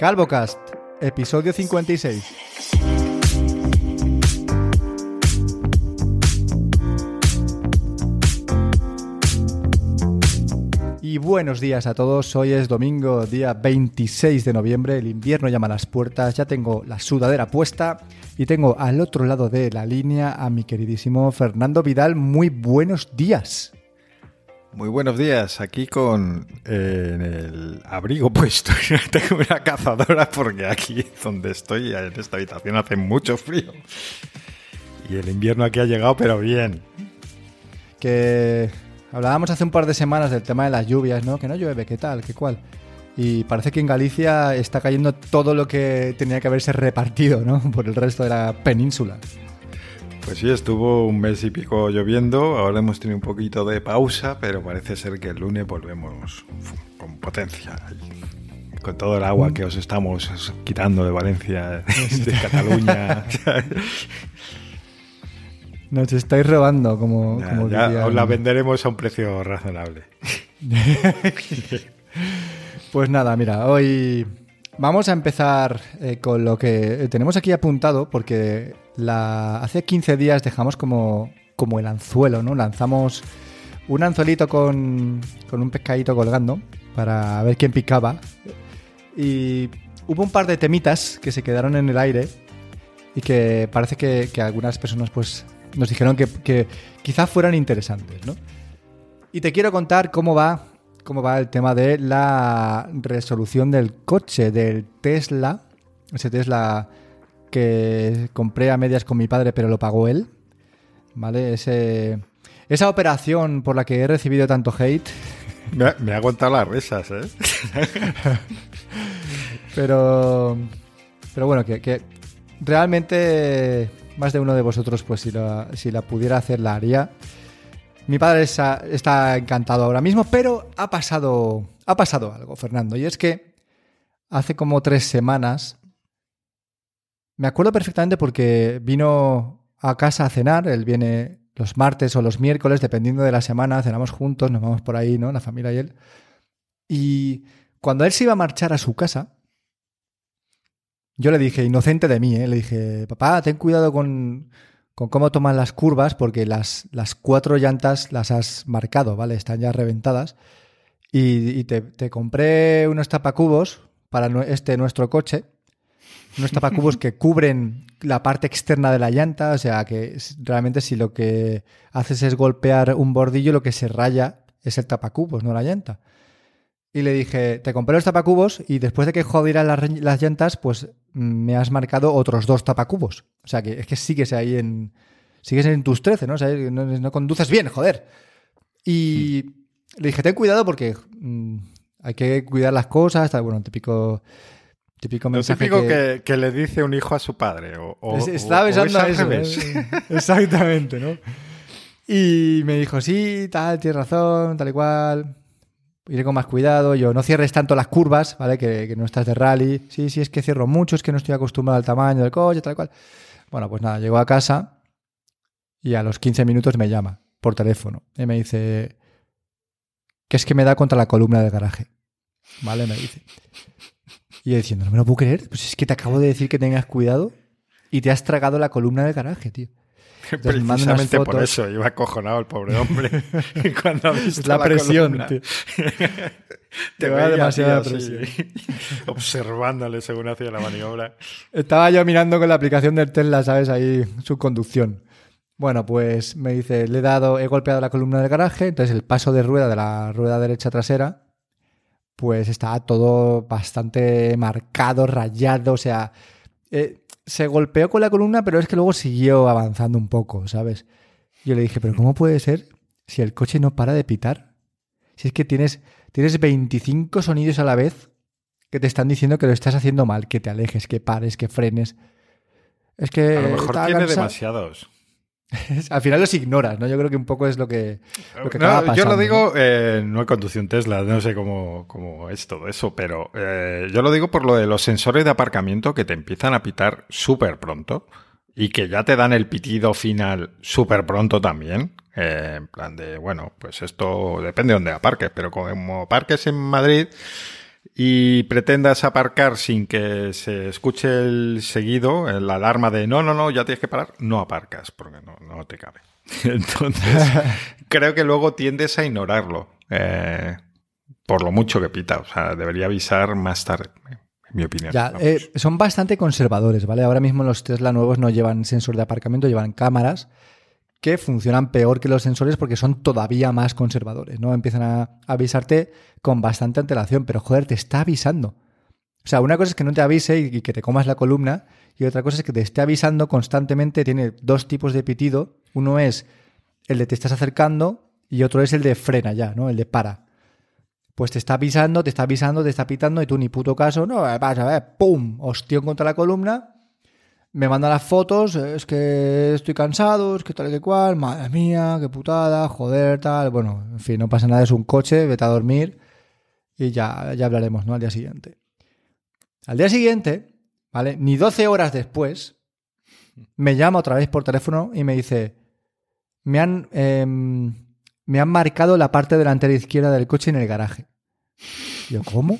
CalvoCast, episodio 56. Y buenos días a todos, hoy es domingo, día 26 de noviembre, el invierno llama a las puertas, ya tengo la sudadera puesta y tengo al otro lado de la línea a mi queridísimo Fernando Vidal, muy buenos días. Muy buenos días, aquí con eh, el abrigo puesto. Tengo una cazadora porque aquí donde estoy, en esta habitación, hace mucho frío. Y el invierno aquí ha llegado, pero bien. Que hablábamos hace un par de semanas del tema de las lluvias, ¿no? Que no llueve, ¿qué tal? ¿Qué cual? Y parece que en Galicia está cayendo todo lo que tenía que haberse repartido, ¿no? Por el resto de la península. Pues sí, estuvo un mes y pico lloviendo, ahora hemos tenido un poquito de pausa, pero parece ser que el lunes volvemos con potencia. Con todo el agua que os estamos quitando de Valencia, de Cataluña. Nos estáis robando, como, ya, ya os la venderemos a un precio razonable. pues nada, mira, hoy vamos a empezar eh, con lo que tenemos aquí apuntado, porque hace 15 días dejamos como, como el anzuelo, ¿no? Lanzamos un anzuelito con, con un pescadito colgando para ver quién picaba. Y hubo un par de temitas que se quedaron en el aire y que parece que, que algunas personas pues nos dijeron que, que quizás fueran interesantes, ¿no? Y te quiero contar cómo va, cómo va el tema de la resolución del coche, del Tesla, ese Tesla que compré a medias con mi padre, pero lo pagó él. ¿Vale? Ese, esa operación por la que he recibido tanto hate. Me, ha contado las risas, ¿eh? pero. Pero bueno, que, realmente más de uno de vosotros, pues si la, si la pudiera hacer, la haría. Mi padre está, está encantado ahora mismo, pero ha pasado, ha pasado algo, Fernando. Y es que hace como tres semanas me acuerdo perfectamente porque vino a casa a cenar, él viene los martes o los miércoles, dependiendo de la semana, cenamos juntos, nos vamos por ahí, ¿no? La familia y él. Y cuando él se iba a marchar a su casa, yo le dije, inocente de mí, ¿eh? le dije, papá, ten cuidado con, con cómo toman las curvas, porque las, las, cuatro llantas las has marcado, ¿vale? Están ya reventadas. Y, te, te, compré unos tapacubos para este nuestro coche unos tapacubos que cubren la parte externa de la llanta, o sea que realmente si lo que haces es golpear un bordillo, lo que se raya es el tapacubos, no la llanta. Y le dije, te compré los tapacubos y después de que jodieran las, llantas, pues me has marcado otros dos tapacubos. O sea que es que sigues ahí en... Sigues en tus 13, ¿no? O sea, no, conduces bien, joder. Y le dije, ten cuidado porque mm, hay que cuidar las cosas, bueno, típico Típico mensaje típico que... le dice un hijo a su padre. O, Está besando a eso. ¿eh? Exactamente, ¿no? Y me dijo, sí, tal, tienes razón, tal y cual. Iré con más cuidado. Yo, no cierres tanto las curvas, ¿vale? Que, no estás de rally. Sí, sí, es que cierro mucho, es que no estoy acostumbrado al tamaño del coche, tal y cual. Bueno, pues nada, llego a casa y a los 15 minutos me llama por teléfono y me dice que es que me da contra la columna del garaje. ¿Vale? Me dice. Y yo diciendo, no me lo puedo creer, pues es que te acabo de decir que tengas cuidado y te has tragado la columna del garaje, tío. Precisamente por eso, iba acojonado el pobre hombre. cuando ha visto la, presión, tío. te va demasiada presión. observándole según hacía la maniobra. Estaba yo mirando con la aplicación del Tesla, ¿sabes? Ahí su conducción. Bueno, pues me dice, le he dado, he golpeado la columna del garaje, entonces el paso de rueda de la rueda derecha trasera pues estaba todo bastante marcado, rayado, o sea, eh, se golpeó con la columna, pero es que luego siguió avanzando un poco, ¿sabes? Yo le dije, pero ¿cómo puede ser si el coche no para de pitar? Si es que tienes, tienes 25 sonidos a la vez que te están diciendo que lo estás haciendo mal, que te alejes, que pares, que frenes. Es que... A lo mejor tiene demasiados. Al final los ignoras, ¿no? Yo creo que un poco es lo que, lo Yo lo digo, eh, no he conducido un Tesla, no sé cómo, es todo eso, pero eh, yo lo digo por lo de los sensores de aparcamiento que te empiezan a pitar súper pronto y que ya te dan el pitido final súper pronto también. Eh, en plan de, bueno, pues esto depende de dónde aparques, pero como aparques en Madrid, y pretendas aparcar sin que se escuche el seguido, la alarma de no, no, no, ya tienes que parar, no aparcas porque no, no te cabe. Entonces, creo que luego tiendes a ignorarlo, eh, por lo mucho que pita. O sea, debería avisar más tarde, en mi opinión. Ya, eh, son bastante conservadores, ¿vale? Ahora mismo los Tesla nuevos no llevan sensor de aparcamiento, llevan cámaras que funcionan peor que los sensores porque son todavía más conservadores, ¿no? Empiezan a avisarte con bastante antelación, pero joder, te está avisando. O sea, una cosa es que no te avise y que te comas la columna, y otra cosa es que te esté avisando constantemente. Tiene dos tipos de pitido. Uno es el de te estás acercando y otro es el de frena ya, ¿no? El de para. Pues te está avisando, te está avisando, te está pitando y tú ni puto caso, no, vas a ver, ¡pum! Hostión contra la columna me manda las fotos, es que estoy cansado, es que tal y que cual, madre mía, qué putada, joder, tal. Bueno, en fin, no pasa nada, es un coche, vete a dormir y ya, ya hablaremos, ¿no? Al día siguiente. Al día siguiente, ¿vale? Ni 12 horas después, me llama otra vez por teléfono y me dice, me han, em, me han marcado la parte delantera izquierda del coche en el garaje. Yo, ¿cómo?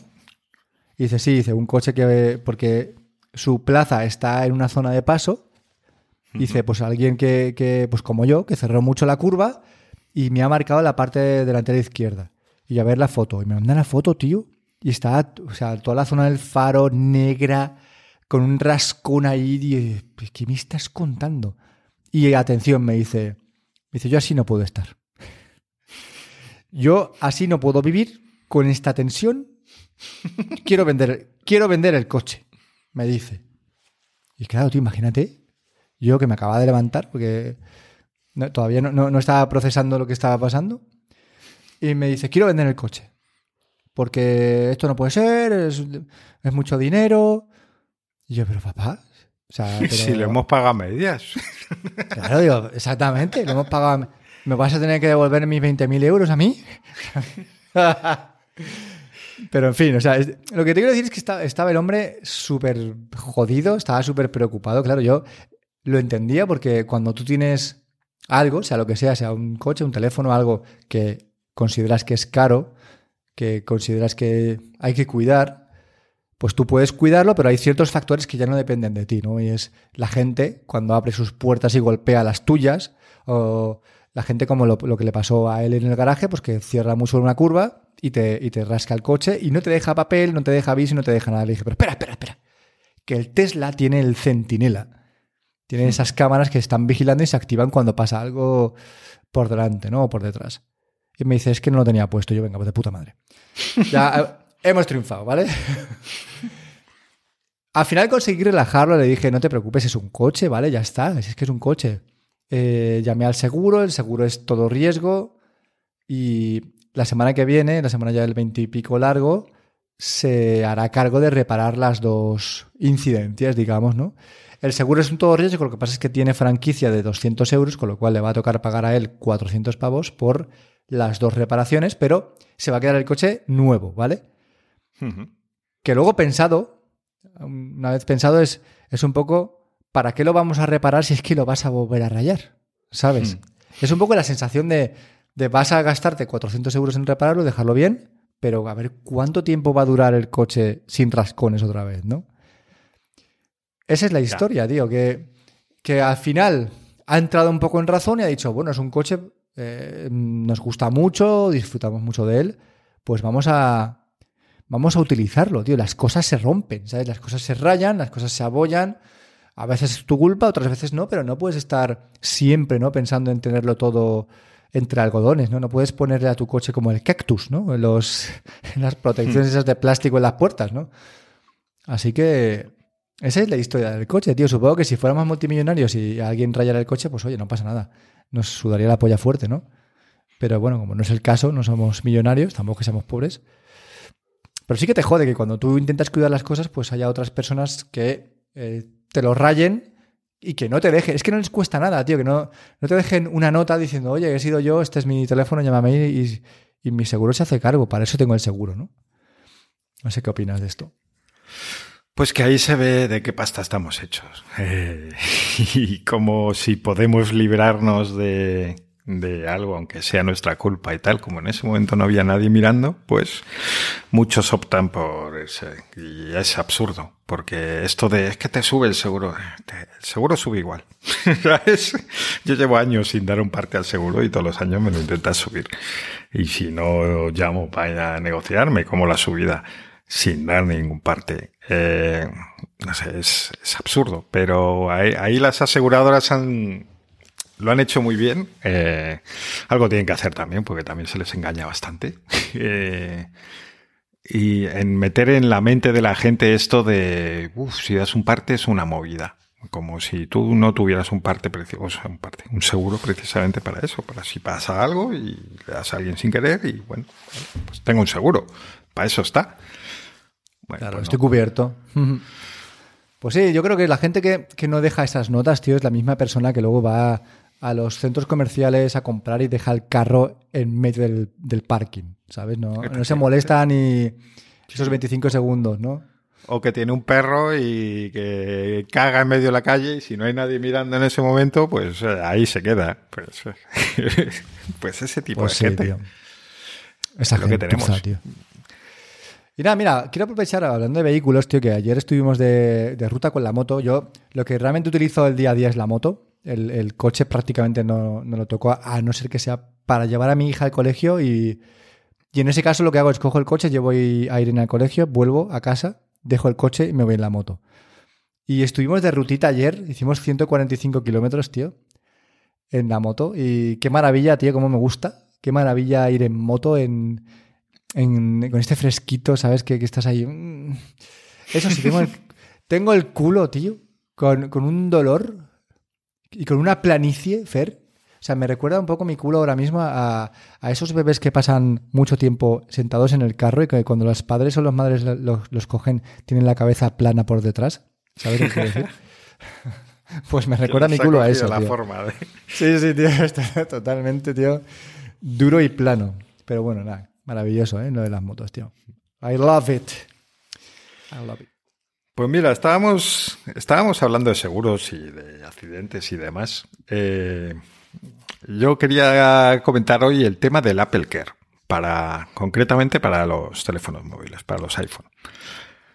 Y dice, sí, dice, un coche que, porque su plaza está en una zona de paso. Dice, pues alguien que, pues como yo, que cerró mucho la curva y me ha marcado la parte delantera izquierda. Y a ver la foto. Y me manda la foto, tío. Y está, o sea, toda la zona del faro negra, con un rascón ahí. Y, ¿Qué me estás contando? Y atención, me dice, me dice, yo así no puedo estar. Yo así no puedo vivir con esta tensión. Quiero vender, quiero vender el coche me dice. Y claro, tú imagínate, yo que me acababa de levantar, porque todavía no, estaba procesando lo que estaba pasando, y me dice, quiero vender el coche, porque esto no puede ser, es, mucho dinero. Y yo, pero papá, o sea, si le hemos pagado medias. Claro, digo, exactamente, le hemos pagado... ¿Me vas a tener que devolver mis 20.000 euros a mí? Pero en fin, o sea, lo que te quiero decir es que estaba, el hombre súper jodido, estaba súper preocupado. Claro, yo lo entendía porque cuando tú tienes algo, sea lo que sea, sea un coche, un teléfono, algo que consideras que es caro, que consideras que hay que cuidar, pues tú puedes cuidarlo, pero hay ciertos factores que ya no dependen de ti, ¿no? Y es la gente cuando abre sus puertas y golpea las tuyas, o la gente como lo, lo que le pasó a él en el garaje, pues que cierra mucho una curva y te, y te rasca el coche y no te deja papel, no te deja aviso, no te deja nada. Le dije, pero espera, espera, espera. Que el Tesla tiene el centinela. Tiene esas cámaras que están vigilando y se activan cuando pasa algo por delante, ¿no? O por detrás. Y me dice, es que no lo tenía puesto. Yo, venga, pues de puta madre. ya eh, hemos triunfado, ¿vale? Al final conseguí relajarlo, le dije, no te preocupes, es un coche, ¿vale? Ya está, es que es un coche. Eh, llamé al seguro, el seguro es todo riesgo y la semana que viene, la semana ya del 20 y pico largo, se hará cargo de reparar las dos incidencias, digamos, ¿no? El seguro es un todo riesgo, lo que pasa es que tiene franquicia de 200 euros, con lo cual le va a tocar pagar a él 400 pavos por las dos reparaciones, pero se va a quedar el coche nuevo, ¿vale? Que luego pensado, una vez pensado, es, es un poco, ¿para qué lo vamos a reparar si es que lo vas a volver a rayar? ¿Sabes? Hmm. Es un poco la sensación de, de vas a gastarte 400 euros en repararlo, dejarlo bien, pero a ver cuánto tiempo va a durar el coche sin rascones otra vez, ¿no? Esa es la historia, tío, que, que al final ha entrado un poco en razón y ha dicho, bueno, es un coche, eh, nos gusta mucho, disfrutamos mucho de él, pues vamos a, vamos a utilizarlo, tío. Las cosas se rompen, ¿sabes? Las cosas se rayan, las cosas se abollan. A veces es tu culpa, otras veces no, pero no puedes estar siempre, ¿no? Pensando en tenerlo todo entre algodones, ¿no? No puedes ponerle a tu coche como el cactus, ¿no? En, los, las protecciones hmm. esas de plástico en las puertas, ¿no? Así que esa es la historia del coche, tío. Supongo que si fuéramos multimillonarios y alguien rayara el coche, pues oye, no pasa nada. Nos sudaría la polla fuerte, ¿no? Pero bueno, como no es el caso, no somos millonarios, tampoco que seamos pobres. Pero sí que te jode que cuando tú intentas cuidar las cosas, pues haya otras personas que eh, te lo rayen y que no te dejen, es que no les cuesta nada, tío, que no, no te dejen una nota diciendo, oye, he sido yo, este es mi teléfono, llámame y, y mi seguro se hace cargo, para eso tengo el seguro, ¿no? No sé qué opinas de esto. Pues que ahí se ve de qué pasta estamos hechos. Eh, y como si podemos librarnos de, de algo, aunque sea nuestra culpa y tal, como en ese momento no había nadie mirando, pues muchos optan por ese. Y es absurdo, porque esto de es que te sube el seguro, el seguro sube igual. Yo llevo años sin dar un parte al seguro y todos los años me lo intentas subir. Y si no llamo para negociarme como la subida sin dar ningún parte. Eh, no sé, es, absurdo, pero ahí, las aseguradoras han, lo han hecho muy bien. Eh, algo tienen que hacer también, porque también se les engaña bastante. Eh, y en meter en la mente de la gente esto de, uff, si das un parte es una movida. Como si tú no tuvieras un parte, o un parte, un seguro precisamente para eso, para si pasa algo y le das a alguien sin querer y bueno, pues tengo un seguro, para eso está claro, pues estoy cubierto. Pues sí, yo creo que la gente que, no deja esas notas, tío, es la misma persona que luego va a los centros comerciales a comprar y deja el carro en medio del, parking, ¿sabes? No, no se molesta ni esos 25 segundos, ¿no? O que tiene un perro y que caga en medio de la calle y si no hay nadie mirando en ese momento, pues eh, ahí se queda. Pues, pues ese tipo pues de gente. Tío. Esa es lo que tenemos. tío. Y nada, mira, quiero aprovechar hablando de vehículos, tío, que ayer estuvimos de, ruta con la moto. Yo lo que realmente utilizo el día a día es la moto. El, coche prácticamente no, lo toco, a, no ser que sea para llevar a mi hija al colegio. Y, en ese caso lo que hago es cojo el coche, llevo a Irene al colegio, vuelvo a casa, dejo el coche y me voy en la moto. Y estuvimos de rutita ayer, hicimos 145 kilómetros, tío, en la moto. Y qué maravilla, tío, cómo me gusta. Qué maravilla ir en moto en con este fresquito, ¿sabes? Que, estás ahí. Mm. Eso sí, tengo el, tengo el culo, tío, con, un dolor y con una planicie, Fer. O sea, me recuerda un poco mi culo ahora mismo a, esos bebés que pasan mucho tiempo sentados en el carro y que cuando los padres o las madres los, cogen tienen la cabeza plana por detrás. ¿Sabes lo que quiero decir? pues me recuerda mi culo a eso. La Forma de... Sí, sí, tío. Está totalmente, tío. Duro y plano. Pero bueno, nada. Maravilloso, ¿eh? Lo de las motos, tío. I love it. I love it. Pues mira, estábamos, estábamos hablando de seguros y de accidentes y demás. Eh, yo quería comentar hoy el tema del Apple Care, para, concretamente para los teléfonos móviles, para los iPhone.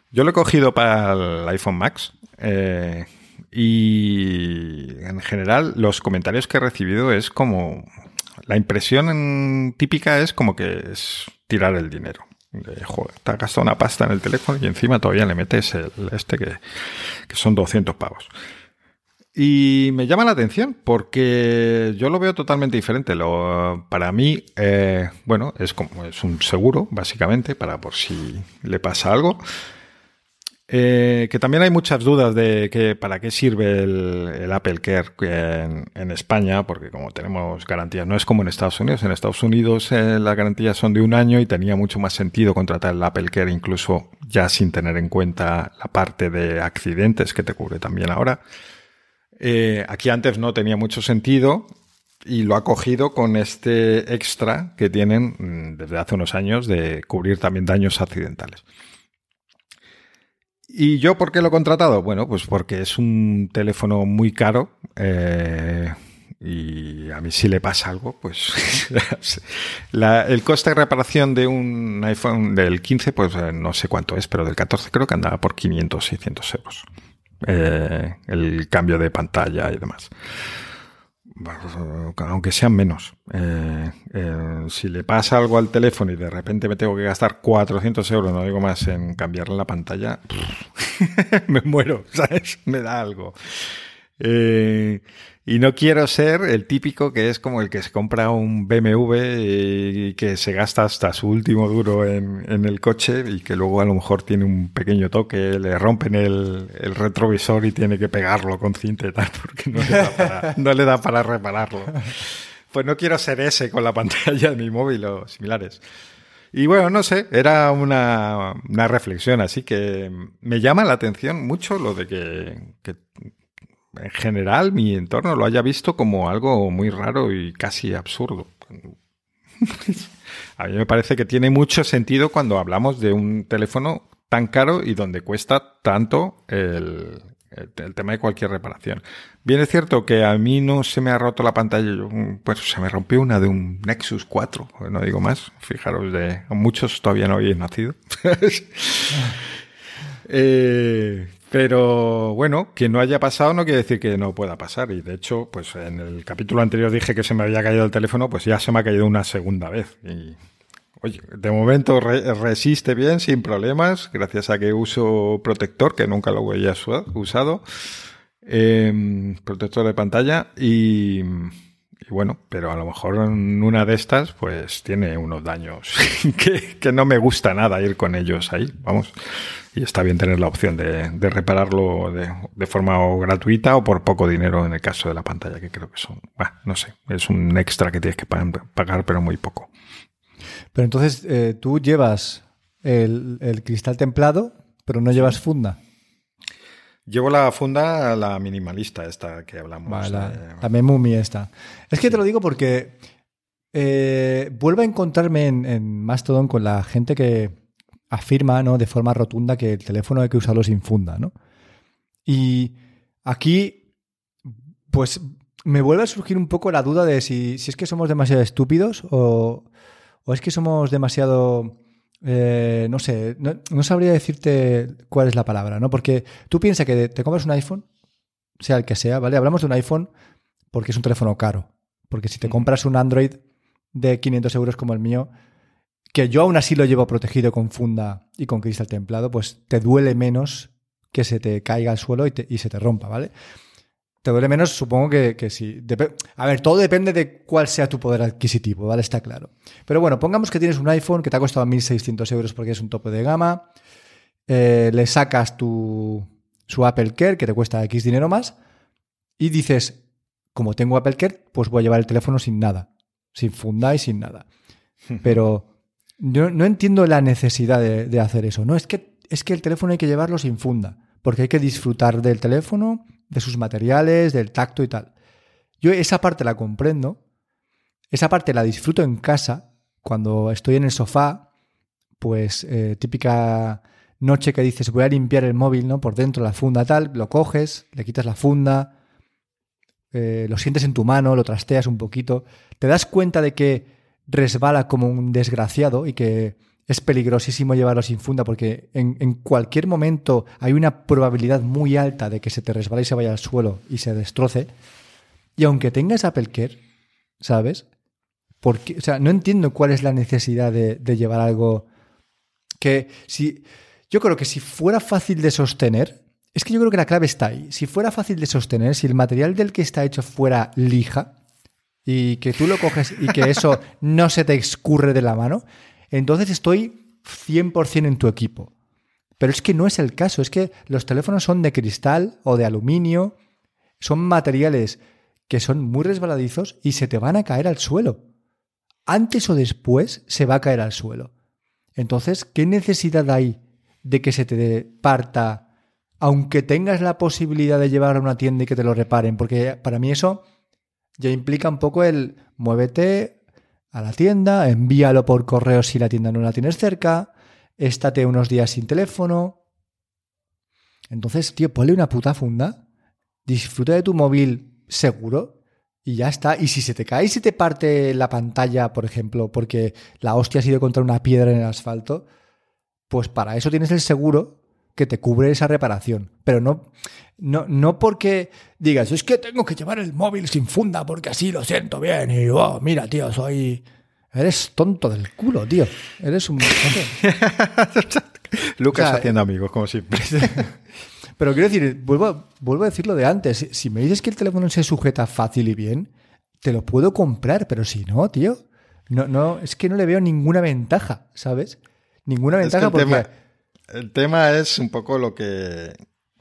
Yo lo he cogido para el iPhone Max eh, y en general los comentarios que he recibido es como la impresión típica es como que es tirar el dinero. De, joder, te has gastado una pasta en el teléfono y encima todavía le metes este que, son 200 pavos. Y me llama la atención porque yo lo veo totalmente diferente. Lo, para mí, eh, bueno, es como es un seguro, básicamente, para por si le pasa algo. Eh, que también hay muchas dudas de que para qué sirve el, Apple Care en, España, porque como tenemos garantías, no es como en Estados Unidos. En Estados Unidos eh, las garantías son de un año y tenía mucho más sentido contratar el Apple Care incluso ya sin tener en cuenta la parte de accidentes que te cubre también ahora. Eh, aquí antes no tenía mucho sentido y lo ha cogido con este extra que tienen mm, desde hace unos años de cubrir también daños accidentales. ¿Y yo por qué lo he contratado? Bueno, pues porque es un teléfono muy caro. Eh, y a mí si le pasa algo, pues el coste de reparación de un iPhone del 15, pues eh, no sé cuánto es, pero del 14 creo que andaba por 500, 600 euros. Eh, el cambio de pantalla y demás aunque sean menos. Eh, eh, si le pasa algo al teléfono y de repente me tengo que gastar 400 euros, no digo más, en cambiarle la pantalla, me muero, ¿sabes? Me da algo. Eh, y no quiero ser el típico que es como el que se compra un BMW y que se gasta hasta su último duro en, el coche y que luego a lo mejor tiene un pequeño toque, le rompen el, retrovisor y tiene que pegarlo con cinta y tal porque no le, da para, no le da para repararlo. Pues no quiero ser ese con la pantalla de mi móvil o similares. Y bueno, no sé, era una, una, reflexión, así que me llama la atención mucho lo de que, que en general mi entorno lo haya visto como algo muy raro y casi absurdo. A mí me parece que tiene mucho sentido cuando hablamos de un teléfono tan caro y donde cuesta tanto el, el, tema de cualquier reparación. Bien es cierto que a mí no se me ha roto la pantalla, pues se me rompió una de un Nexus 4, no digo más, fijaros, de muchos todavía no habéis nacido. eh, pero bueno, que no haya pasado no quiere decir que no pueda pasar. Y de hecho, pues en el capítulo anterior dije que se me había caído el teléfono, pues ya se me ha caído una segunda vez. Y oye, de momento resiste bien, sin problemas, gracias a que uso protector, que nunca lo había usado. Em, protector de pantalla y, y, bueno, pero a lo mejor en una de estas pues tiene unos daños que, que no me gusta nada ir con ellos ahí, vamos y está bien tener la opción de, repararlo de, forma gratuita o por poco dinero en el caso de la pantalla, que creo que son, no sé, es un extra que tienes que pagar, pero muy poco. Pero entonces eh, tú llevas el, cristal templado, pero no llevas funda. Llevo la funda, la minimalista esta que hablamos. la, la Memumi esta. Es que te lo digo porque eh, vuelvo a encontrarme en, en Mastodon con la gente que, afirma ¿no? de forma rotunda que el teléfono hay que usarlo sin funda. ¿no? Y aquí, pues me vuelve a surgir un poco la duda de si, es que somos demasiado estúpidos o, es que somos demasiado... Eh, no sé, no, sabría decirte cuál es la palabra, ¿no? Porque tú piensas que te compras un iPhone, sea el que sea, ¿vale? Hablamos de un iPhone porque es un teléfono caro. Porque si te compras un Android de 500 euros como el mío, que yo aún así lo llevo protegido con funda y con cristal templado, pues te duele menos que se te caiga al suelo y, se te rompa, ¿vale? Te duele menos, supongo que, que sí. a ver, todo depende de cuál sea tu poder adquisitivo, ¿vale? Está claro. Pero bueno, pongamos que tienes un iPhone que te ha costado 1.600 euros porque es un tope de gama, eh, le sacas tu, su Apple Care que te cuesta X dinero más y dices, como tengo Apple Care, pues voy a llevar el teléfono sin nada, sin funda y sin nada. Pero yo no entiendo la necesidad de, hacer eso. No, es que, es que el teléfono hay que llevarlo sin funda, porque hay que disfrutar del teléfono, de sus materiales, del tacto y tal. Yo esa parte la comprendo, esa parte la disfruto en casa, cuando estoy en el sofá, pues eh, típica noche que dices voy a limpiar el móvil, ¿no? Por dentro la funda tal, lo coges, le quitas la funda, eh, lo sientes en tu mano, lo trasteas un poquito, te das cuenta de que resbala como un desgraciado y que es peligrosísimo llevarlo sin funda porque en, cualquier momento hay una probabilidad muy alta de que se te resbale y se vaya al suelo y se destroce. Y aunque tengas Apple Care, ¿sabes? Porque, o sea, no entiendo cuál es la necesidad de, de llevar algo que si... Yo creo que si fuera fácil de sostener, es que yo creo que la clave está ahí. Si fuera fácil de sostener, si el material del que está hecho fuera lija, y que tú lo coges y que eso no se te escurre de la mano, entonces estoy 100% en tu equipo. Pero es que no es el caso, es que los teléfonos son de cristal o de aluminio, son materiales que son muy resbaladizos y se te van a caer al suelo. Antes o después se va a caer al suelo. Entonces, ¿qué necesidad hay de que se te parta, aunque tengas la posibilidad de llevarlo a una tienda y que te lo reparen? Porque para mí eso ya implica un poco el muévete a la tienda, envíalo por correo si la tienda no la tienes cerca, estate unos días sin teléfono. Entonces, tío, ponle una puta funda, disfruta de tu móvil seguro y ya está. Y si se te cae y se te parte la pantalla, por ejemplo, porque la hostia ha sido contra una piedra en el asfalto, pues para eso tienes el seguro que te cubre esa reparación. Pero no, no, no porque digas, es que tengo que llevar el móvil sin funda porque así lo siento bien. Y, oh, mira, tío, soy... Eres tonto del culo, tío. Eres un... Lucas haciendo amigos, como siempre. Pero quiero decir, vuelvo, vuelvo a decirlo de antes. Si me dices que el teléfono se sujeta fácil y bien, te lo puedo comprar, pero si no, tío, no, no, es que no le veo ninguna ventaja, ¿sabes? Ninguna ventaja porque... el tema es un poco lo que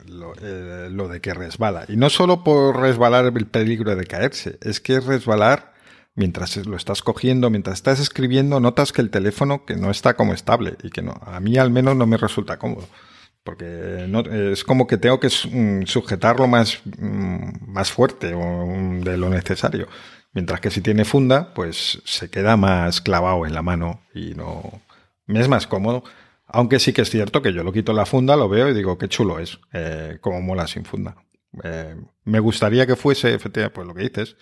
eh, lo, de que resbala. Y no solo por resbalar el peligro de caerse, es que resbalar mientras lo estás cogiendo, mientras estás escribiendo, notas que el teléfono que no está como estable y que no, a mí al menos no me resulta cómodo. Porque no, es como que tengo que mm, sujetarlo más, mm, más fuerte mm, de lo necesario. Mientras que si tiene funda, pues se queda más clavado en la mano y no, me es más cómodo. Aunque sí que es cierto que yo lo quito la funda, lo veo y digo, qué chulo es, eh, como mola sin funda. Eh, me gustaría que fuese, efectivamente, pues lo que dices,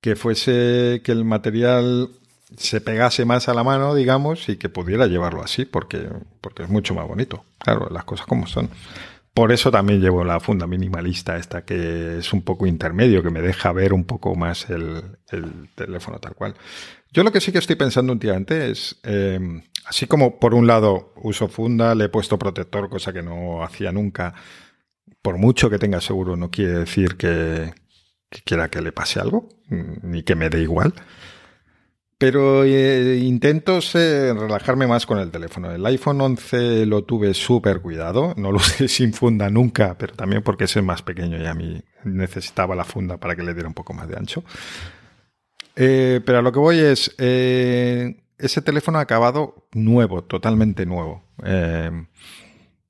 que fuese que el material se pegase más a la mano, digamos, y que pudiera llevarlo así, porque, porque es mucho más bonito. Claro, las cosas como son. Por eso también llevo la funda minimalista esta, que es un poco intermedio, que me deja ver un poco más el, teléfono tal cual. Yo lo que sí que estoy pensando últimamente es, eh, así como por un lado uso funda, le he puesto protector, cosa que no hacía nunca, por mucho que tenga seguro, no quiere decir que, quiera que le pase algo, ni que me dé igual. Pero eh, intento relajarme más con el teléfono. El iPhone 11 lo tuve súper cuidado, no lo usé sin funda nunca, pero también porque es el más pequeño y a mí necesitaba la funda para que le diera un poco más de ancho. Eh, pero a lo que voy es, eh, ese teléfono ha acabado nuevo, totalmente nuevo,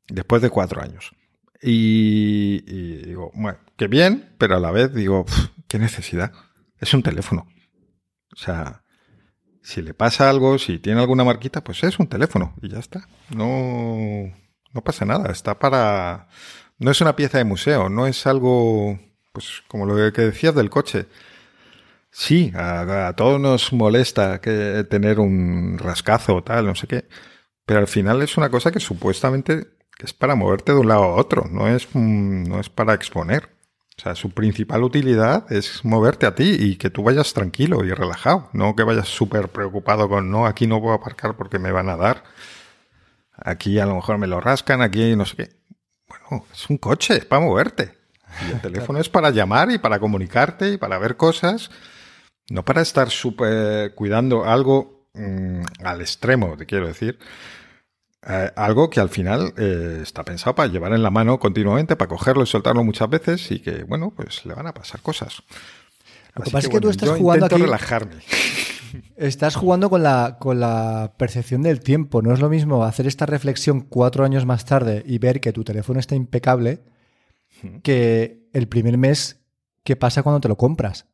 después de cuatro años. Y, digo, bueno, qué bien, pero a la vez digo, qué necesidad. Es un teléfono. O sea, si le pasa algo, si tiene alguna marquita, pues es un teléfono y ya está. No, no pasa nada. Está para. No es una pieza de museo, no es algo, pues como lo que decías del coche. Sí, a, todos nos molesta que tener un rascazo o tal, no sé qué. Pero al final es una cosa que supuestamente es para moverte de un lado a otro, no es, no es para exponer. O sea, su principal utilidad es moverte a ti y que tú vayas tranquilo y relajado, no que vayas súper preocupado con, no, aquí no puedo aparcar porque me van a dar, aquí a lo mejor me lo rascan, aquí no sé qué. Bueno, es un coche, es para moverte. Y el teléfono es para llamar y para comunicarte y para ver cosas, no para estar súper cuidando algo mm, al extremo, te quiero decir. Eh, algo que al final eh, está pensado para llevar en la mano continuamente, para cogerlo y soltarlo muchas veces y que, bueno, pues le van a pasar cosas. Lo que pasa es que tú estás jugando aquí. relajarme. Estás jugando con la, con la percepción del tiempo. No es lo mismo hacer esta reflexión cuatro años más tarde y ver que tu teléfono está impecable que el primer mes que pasa cuando te lo compras.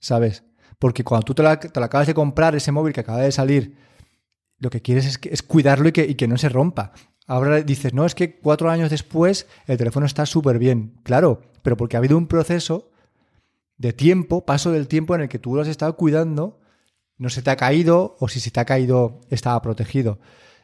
¿Sabes? Porque cuando tú te te lo acabas de comprar, ese móvil que acaba de salir, lo que quieres es, es cuidarlo y que, y que, no se rompa. Ahora dices, no, es que cuatro años después el teléfono está súper bien. Claro, pero porque ha habido un proceso de tiempo, paso del tiempo en el que tú lo has estado cuidando, no se te ha caído o si se te ha caído estaba protegido.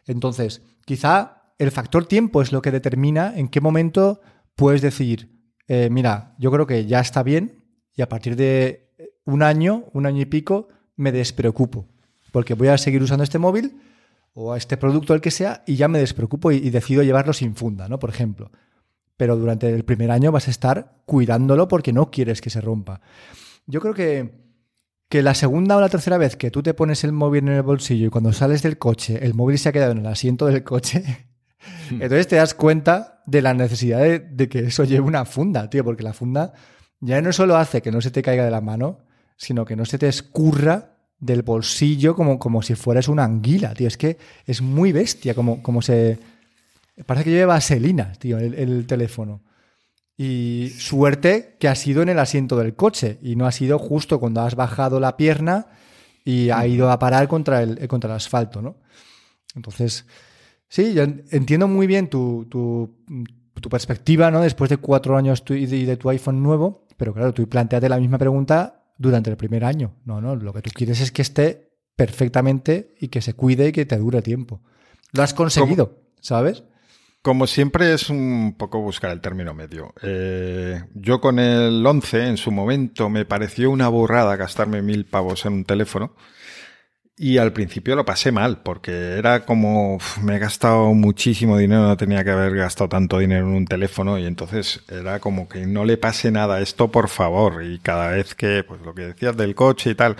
Entonces, quizá el factor tiempo es lo que determina en qué momento puedes decir, eh, mira, yo creo que ya está bien y a partir de un año, un año y pico, me despreocupo porque voy a seguir usando este móvil o este producto, el que sea, y ya me despreocupo y, decido llevarlo sin funda, ¿no? Por ejemplo. Pero durante el primer año vas a estar cuidándolo porque no quieres que se rompa. Yo creo que, que la segunda o la tercera vez que tú te pones el móvil en el bolsillo y cuando sales del coche, el móvil se ha quedado en el asiento del coche, entonces te das cuenta de la necesidad de, de, que eso lleve una funda, tío, porque la funda ya no solo hace que no se te caiga de la mano, sino que no se te escurra del bolsillo como, como si fueras una anguila, tío. Es que es muy bestia como, como se... Parece que lleva vaselina, tío, el, teléfono. Y suerte que ha sido en el asiento del coche y no ha sido justo cuando has bajado la pierna y ha ido a parar contra el, contra el asfalto, ¿no? Entonces, sí, yo entiendo muy bien tu, tu, tu perspectiva, ¿no? Después de cuatro años y de, tu iPhone nuevo, pero claro, tú planteate la misma pregunta durante el primer año. No, no, lo que tú quieres es que esté perfectamente y que se cuide y que te dure tiempo. Lo has conseguido, ¿sabes? Como siempre es un poco buscar el término medio. Eh, yo con el 11 en su momento me pareció una burrada gastarme mil pavos en un teléfono y al principio lo pasé mal, porque era como, me he gastado muchísimo dinero, no tenía que haber gastado tanto dinero en un teléfono, y entonces era como que no le pase nada a esto, por favor. Y cada vez que, pues lo que decías del coche y tal,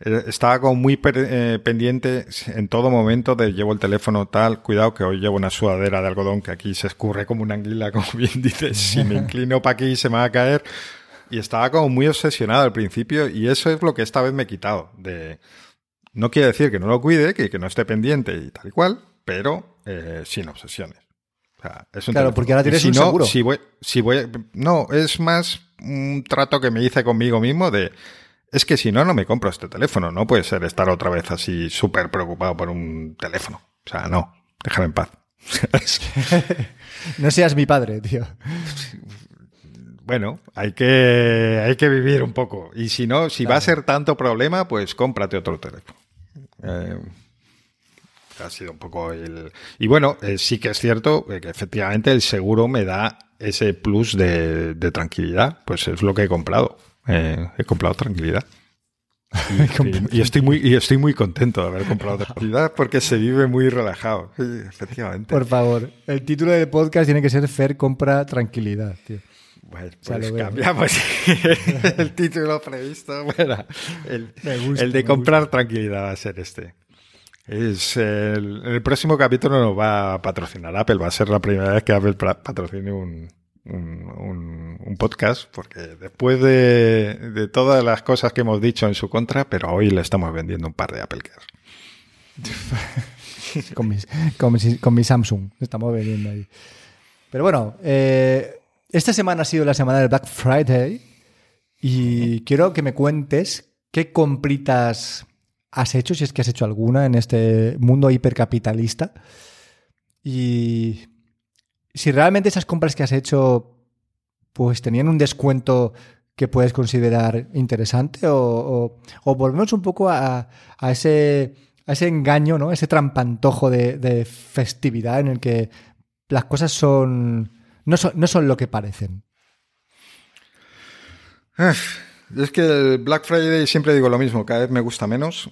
eh, estaba como muy eh, pendiente en todo momento de llevo el teléfono tal, cuidado que hoy llevo una sudadera de algodón que aquí se escurre como una anguila, como bien dices, si me inclino para aquí se me va a caer. Y estaba como muy obsesionado al principio, y eso es lo que esta vez me he quitado de no quiere decir que no lo cuide, que, que no esté pendiente y tal y cual, pero eh, sin obsesiones. claro, porque ahora tienes si un no, seguro. Si voy, si voy, no, es más un trato que me hice conmigo mismo de es que si no, no me compro este teléfono. No puede ser estar otra vez así súper preocupado por un teléfono. O sea, no. Déjame en paz. no seas mi padre, tío. Bueno, hay que, hay que vivir un poco. Y si no, si va a ser tanto problema, pues cómprate otro teléfono. Eh, ha sido un poco el... Y bueno, eh, sí que es cierto que efectivamente el seguro me da ese plus de, tranquilidad. Pues es lo que he comprado. Eh, he comprado tranquilidad. Y, estoy muy, y estoy muy contento de haber comprado tranquilidad porque se vive muy relajado. efectivamente. Por favor, el título del podcast tiene que ser Fer compra tranquilidad, tío. Bueno, pues cambiamos el título previsto. Bueno, el, el de comprar tranquilidad va a ser este. Es el, el, próximo capítulo nos va a patrocinar Apple. Va a ser la primera vez que Apple patrocine un, un, podcast, porque después de, todas las cosas que hemos dicho en su contra, pero hoy le estamos vendiendo un par de Apple Care. con, mi, Samsung, estamos vendiendo ahí. Pero bueno, eh, esta semana ha sido la semana del Black Friday y quiero que me cuentes qué compritas has hecho, si es que has hecho alguna en este mundo hipercapitalista. Y si realmente esas compras que has hecho pues tenían un descuento que puedes considerar interesante o, volvemos un poco a, ese, ese engaño, ¿no? ese trampantojo de, festividad en el que las cosas son no, son no son lo que parecen. Es que el Black Friday siempre digo lo mismo, cada vez me gusta menos.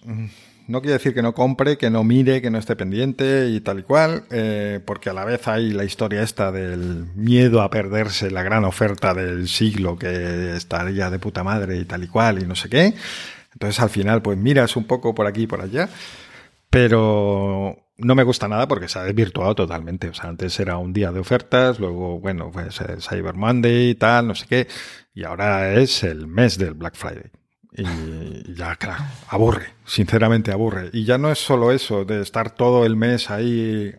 No quiere decir que no compre, que no mire, que no esté pendiente y tal y cual, eh, porque a la vez hay la historia esta del miedo a perderse la gran oferta del siglo que estaría de puta madre y tal y cual y no sé qué. Entonces al final pues miras un poco por aquí y por allá, pero no me gusta nada porque se ha desvirtuado totalmente. O sea, antes era un día de ofertas, luego, bueno, pues Cyber Monday y tal, no sé qué, y ahora es el mes del Black Friday. Y ya, claro, aburre, sinceramente aburre. Y ya no es solo eso de estar todo el mes ahí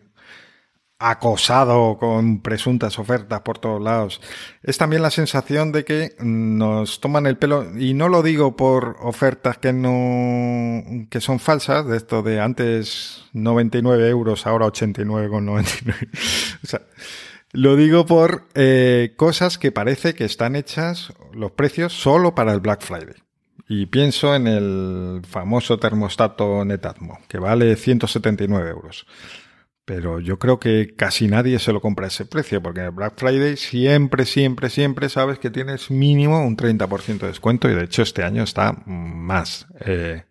acosado con presuntas ofertas por todos lados. Es también la sensación de que nos toman el pelo, y no lo digo por ofertas que no, que son falsas, de esto de antes 99 euros, ahora 89,99. o sea, lo digo por eh, cosas que parece que están hechas los precios solo para el Black Friday. Y pienso en el famoso termostato Netatmo, que vale 179 euros. Pero yo creo que casi nadie se lo compra a ese precio, porque en el Black Friday siempre, siempre, siempre sabes que tienes mínimo un 30% de descuento y de hecho este año está más. Eh,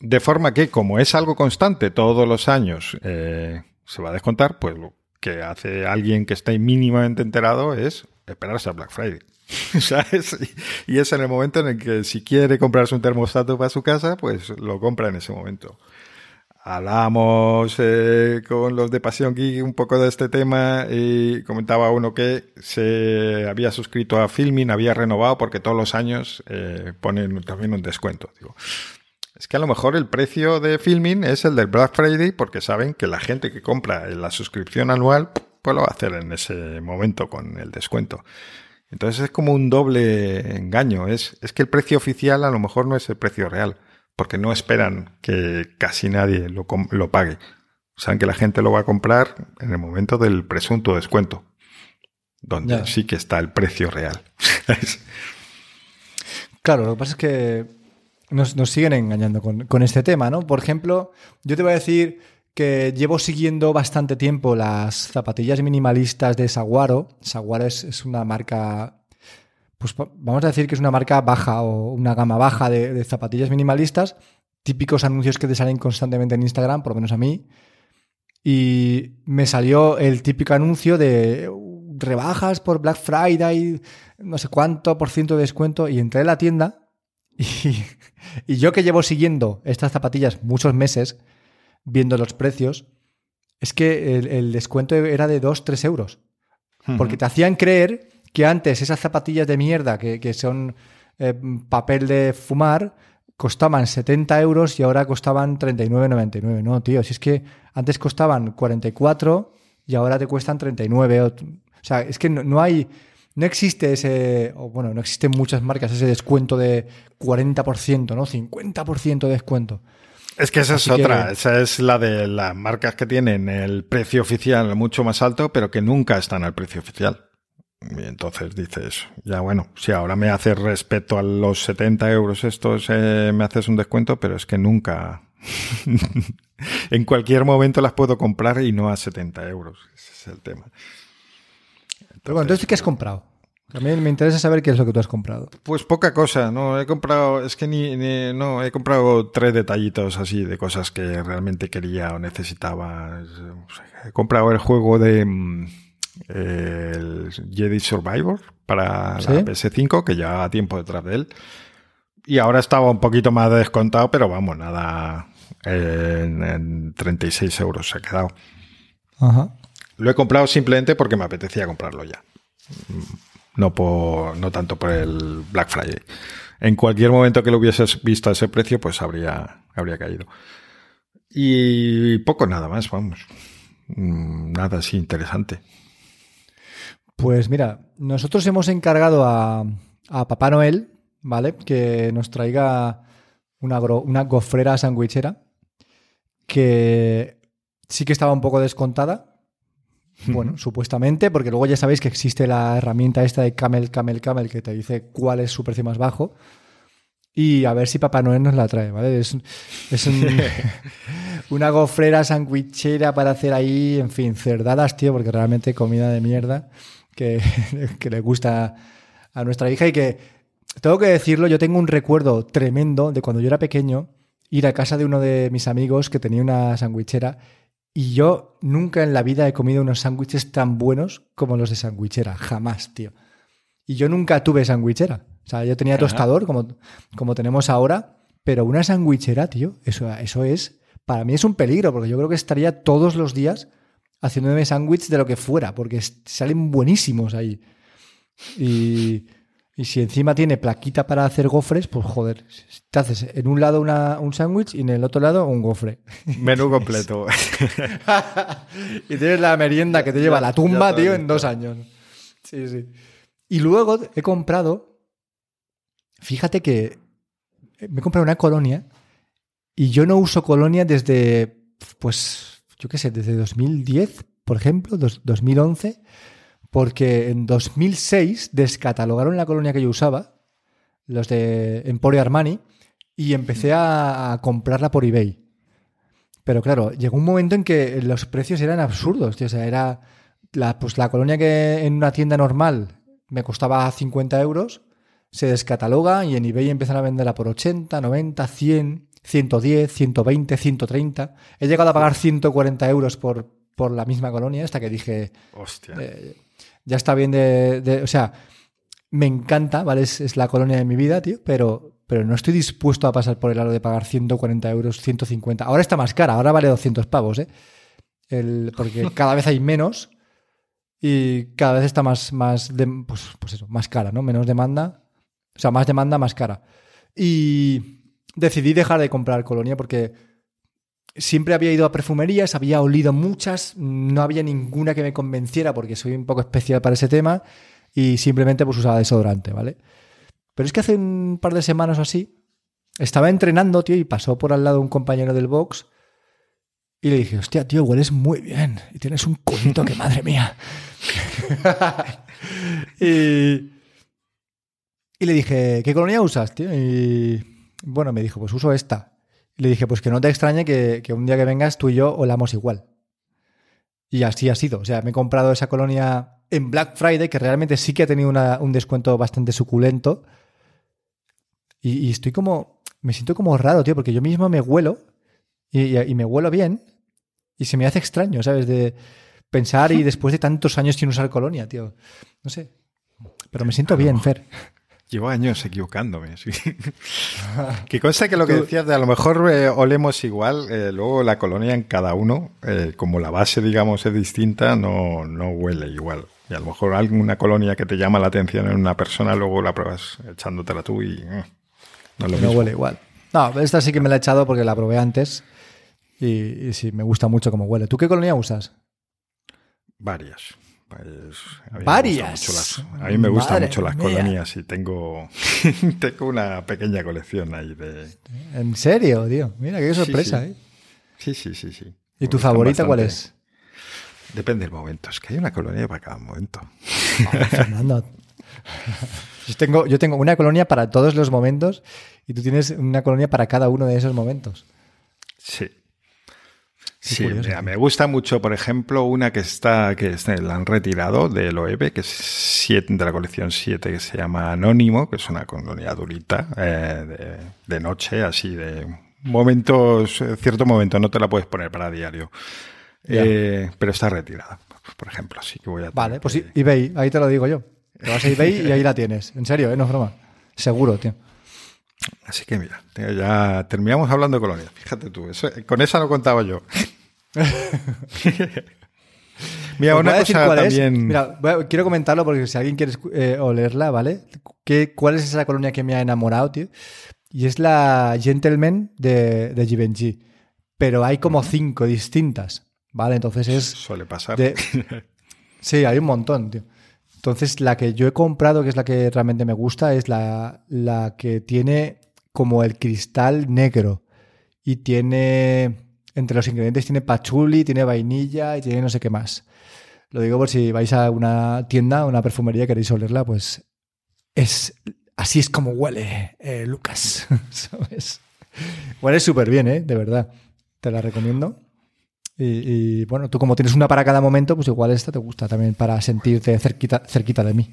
de forma que como es algo constante todos los años eh, se va a descontar, pues lo que hace alguien que esté mínimamente enterado es esperarse al Black Friday. Y es en el momento en el que si quiere comprarse un termostato para su casa, pues lo compra en ese momento. Hablamos eh, con los de Pasión Geek un poco de este tema y comentaba uno que se había suscrito a Filming, había renovado porque todos los años eh, ponen también un descuento. Digo, es que a lo mejor el precio de Filming es el del Black Friday porque saben que la gente que compra la suscripción anual pues lo va a hacer en ese momento con el descuento. Entonces es como un doble engaño. Es, es que el precio oficial a lo mejor no es el precio real, porque no esperan que casi nadie lo, lo pague. Saben que la gente lo va a comprar en el momento del presunto descuento, donde sí que está el precio real. claro, lo que pasa es que nos, nos siguen engañando con, con este tema, ¿no? Por ejemplo, yo te voy a decir que llevo siguiendo bastante tiempo las zapatillas minimalistas de Saguaro. Saguaro es, una marca, pues vamos a decir que es una marca baja o una gama baja de, zapatillas minimalistas. Típicos anuncios que te salen constantemente en Instagram, por lo menos a mí. Y me salió el típico anuncio de rebajas por Black Friday, no sé cuánto por ciento de descuento. Y entré en la tienda y, y yo que llevo siguiendo estas zapatillas muchos meses, viendo los precios, es que el, descuento era de 2-3 euros. Porque te hacían creer que antes esas zapatillas de mierda que, son eh, papel de fumar costaban 70 euros y ahora costaban 39,99. No, tío, si es que antes costaban 44 y ahora te cuestan 39. O, sea, es que no, hay... No existe ese, o bueno, no existen muchas marcas ese descuento de 40%, ¿no? 50% de descuento. Es que esa es otra, esa es la de las marcas que tienen el precio oficial mucho más alto, pero que nunca están al precio oficial. Y entonces dices, ya bueno, si ahora me haces respecto a los 70 euros estos, eh, me haces un descuento, pero es que nunca, en cualquier momento las puedo comprar y no a 70 euros. Ese es el tema. pero bueno, entonces, ¿qué has comprado? También me interesa saber qué es lo que tú has comprado. Pues poca cosa, no he comprado, es que ni, no, he comprado tres detallitos así de cosas que realmente quería o necesitaba. He comprado el juego de mm, el Jedi Survivor para la PS5, que ya tiempo detrás de él. Y ahora estaba un poquito más descontado, pero vamos, nada, en, en 36 euros se ha quedado. Ajá. Lo he comprado simplemente porque me apetecía comprarlo ya no, por, no tanto por el Black Friday. En cualquier momento que lo hubieses visto a ese precio, pues habría, habría caído. Y poco nada más, vamos. Mm, nada así interesante. Pues mira, nosotros hemos encargado a, a Papá Noel, ¿vale? Que nos traiga una, una gofrera sandwichera que sí que estaba un poco descontada, bueno, supuestamente, porque luego ya sabéis que existe la herramienta esta de Camel, Camel, Camel que te dice cuál es su precio más bajo. Y a ver si Papá Noel nos la trae, ¿vale? Es, una gofrera sandwichera para hacer ahí, en fin, cerdadas, tío, porque realmente comida de mierda que, que le gusta a nuestra hija y que, tengo que decirlo, yo tengo un recuerdo tremendo de cuando yo era pequeño, ir a casa de uno de mis amigos que tenía una sandwichera y yo nunca en la vida he comido unos sándwiches tan buenos como los de sandwichera. Jamás, tío. Y yo nunca tuve sandwichera. O sea, yo tenía tostador como, como tenemos ahora, pero una sandwichera, tío, eso, eso es, para mí es un peligro, porque yo creo que estaría todos los días haciéndome sándwich de lo que fuera, porque salen buenísimos ahí. Y, y si encima tiene plaquita para hacer gofres, pues joder, te haces en un lado un sándwich y en el otro lado un gofre. Menú completo. y tienes la merienda que te lleva a la tumba, tío, en dos años. Sí, sí. Y luego he comprado, fíjate que me he comprado una colonia y yo no uso colonia desde, pues, yo qué sé, desde 2010, por ejemplo, 2011 porque en 2006 descatalogaron la colonia que yo usaba, los de Emporio Armani, y empecé a, comprarla por eBay. Pero claro, llegó un momento en que los precios eran absurdos. O sea, era la, pues la colonia que en una tienda normal me costaba 50 euros, se descataloga y en eBay empiezan a venderla por 80, 90, 100, 110, 120, 130. He llegado a pagar 140 euros por, por la misma colonia, hasta que dije... Hostia. Eh, ya está bien de, O sea, me encanta, ¿vale? Es, la colonia de mi vida, tío, pero, pero no estoy dispuesto a pasar por el aro de pagar 140 euros, 150. Ahora está más cara, ahora vale 200 pavos, ¿eh? El, porque cada vez hay menos y cada vez está más, más, pues, pues eso, más cara, ¿no? Menos demanda. O sea, más demanda, más cara. Y decidí dejar de comprar colonia porque siempre había ido a perfumerías, había olido muchas, no había ninguna que me convenciera porque soy un poco especial para ese tema y simplemente pues usaba desodorante, ¿vale? Pero es que hace un par de semanas o así estaba entrenando, tío, y pasó por al lado un compañero del box y le dije, hostia, tío, hueles muy bien y tienes un culito que madre mía. y, y le dije, ¿qué colonia usas, tío? Y bueno, me dijo, pues uso esta le dije, pues que no te extrañe que, un día que vengas tú y yo olamos igual. Y así ha sido. O sea, me he comprado esa colonia en Black Friday, que realmente sí que ha tenido un descuento bastante suculento. Y, estoy como. Me siento como raro, tío, porque yo mismo me huelo y, me huelo bien y se me hace extraño, ¿sabes? De pensar y después de tantos años sin usar colonia, tío. No sé. Pero me siento bien, Fer. Llevo años equivocándome. Sí. que consta que lo que decías de a lo mejor eh, olemos igual, eh, luego la colonia en cada uno, eh, como la base, digamos, es distinta, no, no huele igual. Y a lo mejor alguna colonia que te llama la atención en una persona, luego la pruebas echándotela tú y no lo No huele igual. No, esta sí que me la he echado porque la probé antes y, y sí, me gusta mucho cómo huele. ¿Tú qué colonia usas? Varias Pues, a Varias. a mí me gustan mucho las colonias y tengo, tengo una pequeña colección ahí de... ¿En serio, tío? Mira, qué sorpresa, sí. ¿eh? Sí, sí, sí, sí. ¿Y Me tu favorita cuál es? Depende del momento. Es que hay una colonia para cada momento. Fernando. Yo tengo, yo tengo una colonia para todos los momentos y tú tienes una colonia para cada uno de esos momentos. Sí. Sí, mira, tío. me gusta mucho, por ejemplo, una que está, que está- la han retirado del OEB, que es siete- de la colección 7, que se llama Anónimo, que es una colonia durita, eh, de, de noche, así de momentos, eh, cierto momento, no te la puedes poner para diario. Eh, pero está retirada, por ejemplo, así que voy a Vale, pues eBay, ahí te lo digo yo. Te vas a eBay y ahí la tienes. En serio, ¿eh? No es broma. Seguro, tío. Así que mira, ya terminamos hablando de colonias. Fíjate tú, eso- con esa no contaba yo. mira, voy una cosa cuál es. también. Mira, a- quiero comentarlo porque si alguien quiere eh, olerla, ¿vale? ¿Qué, ¿Cuál es esa colonia que me ha enamorado, tío? Y es la Gentleman de, de Givenchy. Pero hay como cinco distintas, ¿vale? Entonces es... Suele pasar. de- Sí, hay un montón, tío. Entonces, la que yo he comprado, que es la que realmente me gusta, es la, la que tiene como el cristal negro. Y tiene, entre los ingredientes, tiene pachuli, tiene vainilla y tiene no sé qué más. Lo digo por si vais a una tienda, una perfumería y queréis olerla, pues es así es como huele, eh, Lucas. ¿Sabes? Huele súper bien, ¿eh? De verdad. Te la recomiendo. Y, bueno, tú como tienes una para cada momento, pues igual esta te gusta también para sentirte cerquita, cerquita de mí.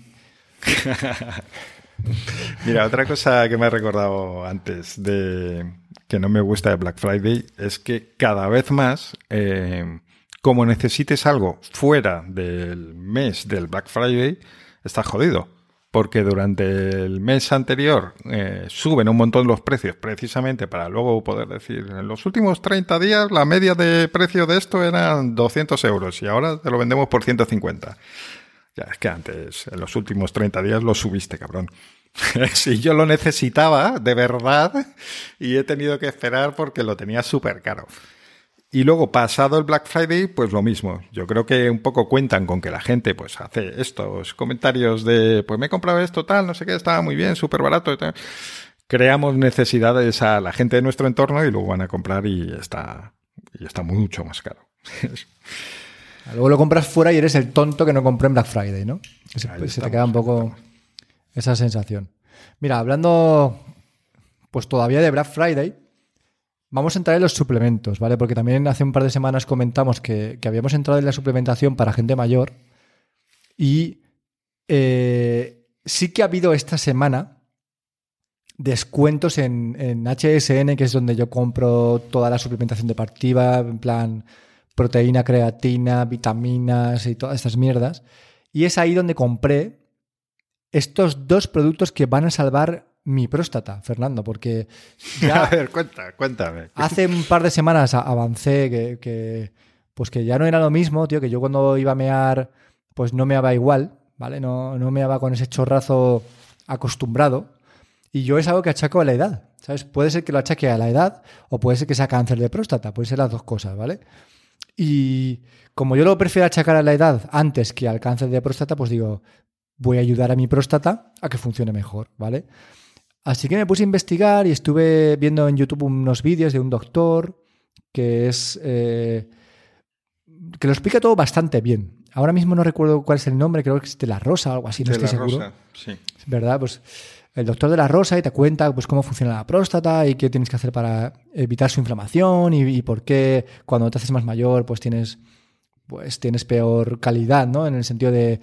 Mira, otra cosa que me he recordado antes de que no me gusta de Black Friday es que cada vez más, eh, como necesites algo fuera del mes del Black Friday, estás jodido. Porque durante el mes anterior eh, suben un montón los precios precisamente para luego poder decir, en los últimos 30 días la media de precio de esto eran 200 euros y ahora te lo vendemos por 150. Ya, es que antes, en los últimos 30 días, lo subiste, cabrón. si yo lo necesitaba, de verdad, y he tenido que esperar porque lo tenía súper caro. Y luego, pasado el Black Friday, pues lo mismo. Yo creo que un poco cuentan con que la gente pues hace estos comentarios de, pues me he comprado esto, tal, no sé qué, estaba muy bien, súper barato. tal. Creamos necesidades a la gente de nuestro entorno y luego van a comprar y está, y está mucho más caro. Luego lo compras fuera y eres el tonto que no compró en Black Friday, ¿no? Se, Ahí se te queda un poco esa sensación. Mira, hablando pues todavía de Black Friday, vamos a entrar en los suplementos, ¿vale? Porque también hace un par de semanas comentamos que, habíamos entrado en la suplementación para gente mayor y eh, sí que ha habido esta semana descuentos en, en HSN, que es donde yo compro toda la suplementación deportiva, en plan proteína, creatina, vitaminas y todas estas mierdas. Y es ahí donde compré estos dos productos que van a salvar mi próstata, Fernando, porque A ya ver, cuenta, cuéntame. hace un par de semanas a- avancé que, que, pues que ya no era lo mismo, tío, que yo cuando iba a mear, pues no meaba igual, ¿vale? No, no meaba con ese chorrazo acostumbrado. Y yo es algo que achaco a la edad, ¿sabes? Puede ser que lo achaque a la edad o puede ser que sea cáncer de próstata, puede ser las dos cosas, ¿vale? Y como yo lo prefiero achacar a la edad antes que al cáncer de próstata, pues digo, voy a ayudar a mi próstata a que funcione mejor, ¿vale? Así que me puse a investigar y estuve viendo en YouTube unos vídeos de un doctor que es. eh, que lo explica todo bastante bien. Ahora mismo no recuerdo cuál es el nombre, creo que es de la Rosa o algo así, no De estoy la seguro. Rosa, sí. ¿Verdad? Pues el doctor de la Rosa y te cuenta pues, cómo funciona la próstata y qué tienes que hacer para evitar su inflamación y, y por qué cuando te haces más mayor pues tienes, pues tienes peor calidad, ¿no? En el sentido de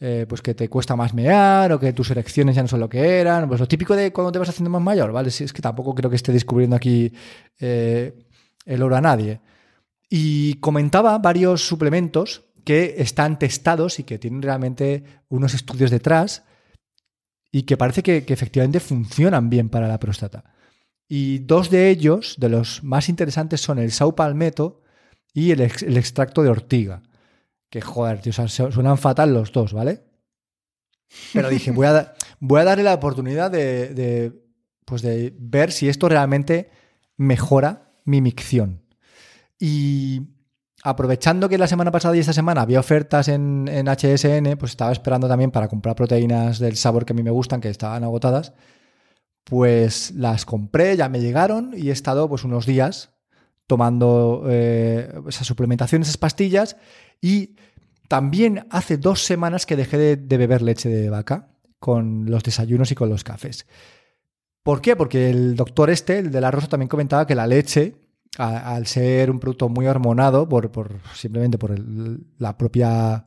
eh, pues que te cuesta más mear o que tus erecciones ya no son lo que eran. Pues lo típico de cuando te vas haciendo más mayor, ¿vale? Si es que tampoco creo que esté descubriendo aquí eh, el oro a nadie. Y comentaba varios suplementos que están testados y que tienen realmente unos estudios detrás y que parece que, efectivamente funcionan bien para la próstata. Y dos de ellos, de los más interesantes, son el sau palmetto y el extracto de ortiga. Que joder, tío, suenan fatal los dos, ¿vale? Pero dije, voy a, darle la oportunidad de, de, pues de ver si esto realmente mejora mi micción. Y aprovechando que la semana pasada y esta semana había ofertas en, en HSN, pues estaba esperando también para comprar proteínas del sabor que a mí me gustan, que estaban agotadas. Pues las compré, ya me llegaron y he estado pues unos días tomando eh, esas suplementaciones, esas pastillas y también hace dos semanas que dejé de, beber leche de vaca con los desayunos y con los cafés. ¿Por qué? Porque el doctor este, el de la Rosa, también comentaba que la leche, al ser un producto muy hormonado, por, por- simplemente por la propia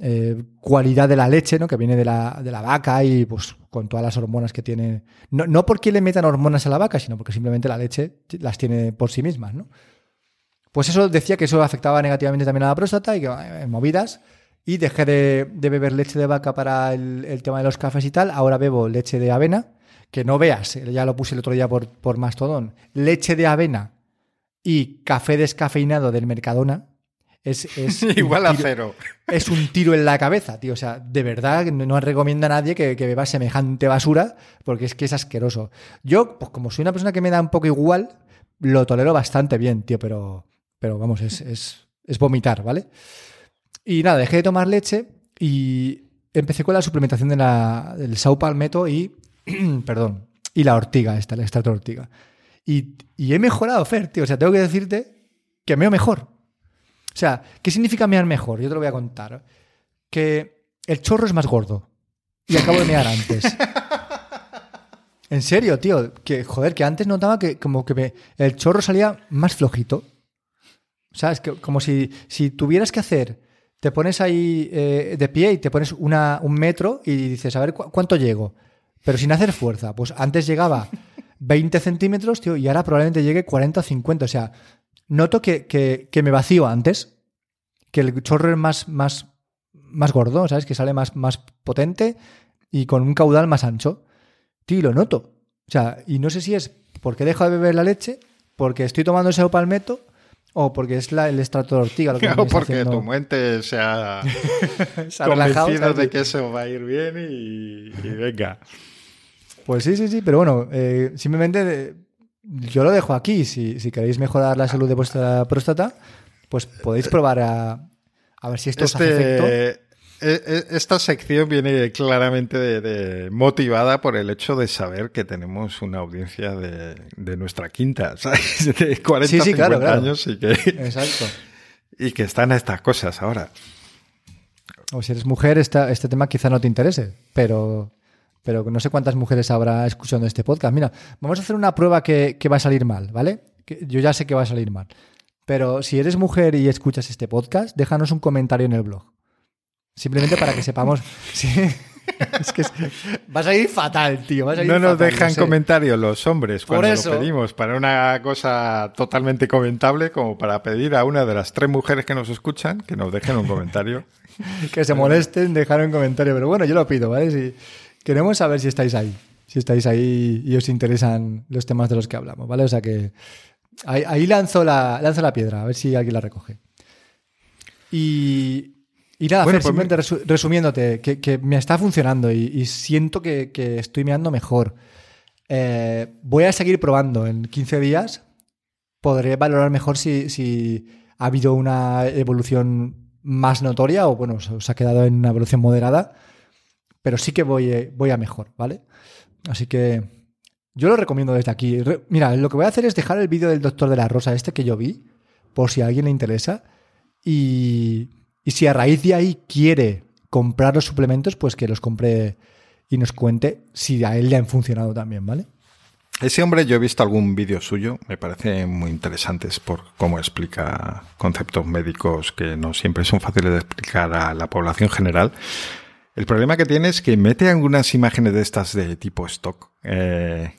eh, cualidad de la leche, ¿no? que viene de la, de la vaca y pues con todas las hormonas que tiene. No, no porque le metan hormonas a la vaca, sino porque simplemente la leche las tiene por sí mismas, ¿no? Pues eso decía que eso afectaba negativamente también a la próstata y que movidas. Y dejé de, beber leche de vaca para el, tema de los cafés y tal. Ahora bebo leche de avena, que no veas, eh, ya lo puse el otro día por, por Mastodon. Leche de avena y café descafeinado del Mercadona. Es, Igual a tiro- cero. es un tiro en la cabeza, tío. O sea, de verdad no recomiendo a nadie que, que beba semejante basura porque es que es asqueroso. Yo, pues como soy una persona que me da un poco igual, lo tolero bastante bien, tío, pero, pero vamos, es, es, es vomitar, ¿vale? Y nada, dejé de tomar leche y empecé con la suplementación de la, del sau palmetto y, perdón, y la ortiga, esta, el extracto de ortiga. Y, y he mejorado, Fer, tío. O sea, tengo que decirte que meo mejor. O sea, ¿qué significa mear mejor? Yo te lo voy a contar. Que el chorro es más gordo. Y acabo de mear antes. En serio, tío. Que, joder, que antes notaba que como que me- el chorro salía más flojito. ¿Sabes? Que, como si, si tuvieras que hacer, te pones ahí eh, de pie y te pones una, un metro y dices, a ver cu- cuánto llego. Pero sin hacer fuerza. Pues antes llegaba 20 centímetros, tío, y ahora probablemente llegue 40 o 50. O sea, noto que, que- que me vacío antes, que el chorro es más, más, más gordo, ¿sabes? Que sale más, más potente y con un caudal más ancho. Tío, y lo noto. O sea, y no sé si es porque he dejado de beber la leche, porque estoy tomando ese palmeto o porque es la- el extracto de ortiga. Lo que O porque haciendo- tu mente se ha se ha relajado, convencido ¿sabes? de que eso va a ir bien y, y venga. Pues sí, sí, sí, pero bueno, eh, simplemente eh, yo lo dejo aquí. Si, si queréis mejorar la salud de vuestra próstata, pues podéis probar a, a ver si esto os hace efecto. Este, e- e- esta sección viene claramente de- de- motivada por el hecho de saber que tenemos una audiencia de, de nuestra quinta, ¿sabes? De 40, Sí, sí, 50 claro, claro. años y que, Exacto. y que están a estas cosas ahora. O si eres mujer, esta- este tema quizá no te interese, pero, pero no sé cuántas mujeres habrá escuchando este podcast. Mira, vamos a hacer una prueba que, que va a salir mal, ¿vale? Que yo ya sé que va a salir mal. Pero si eres mujer y escuchas este podcast, déjanos un comentario en el blog. Simplemente para que sepamos. Sí. Es que es- va a salir fatal, tío. a No nos dejan sé. comentarios los hombres cuando eso. lo pedimos para una cosa totalmente comentable como para pedir a una de las tres mujeres que nos escuchan que nos dejen un comentario. que se molesten, dejar un comentario. Pero bueno, yo lo pido, ¿vale? Si, queremos saber si estáis ahí. Si estáis ahí y os interesan los temas de los que hablamos, ¿vale? O sea que ahí, ahí lanzo, la, lanzo la piedra, a ver si alguien la recoge. Y, y nada, Bueno, Fer, pues simplemente resu- resumiéndote, que, que me está funcionando y, y siento que, que estoy meando mejor. Eh, voy a seguir probando en 15 días. Podré valorar mejor si, si ha habido una evolución más notoria o, bueno, se, se ha quedado en una evolución moderada. Pero sí que voy, eh, voy a mejor, ¿vale? Así que yo lo recomiendo desde aquí. Mira, lo que voy a hacer es dejar el vídeo del doctor de la Rosa este que yo vi, por si a alguien le interesa. Y, y si a raíz de ahí quiere comprar los suplementos, pues que los compre y nos cuente si a él le han funcionado también, ¿vale? Ese hombre, yo he visto algún vídeo suyo, me parecen muy interesantes por cómo explica conceptos médicos que no siempre son fáciles de explicar a la población general. El problema que tiene es que mete algunas imágenes de estas de tipo stock eh,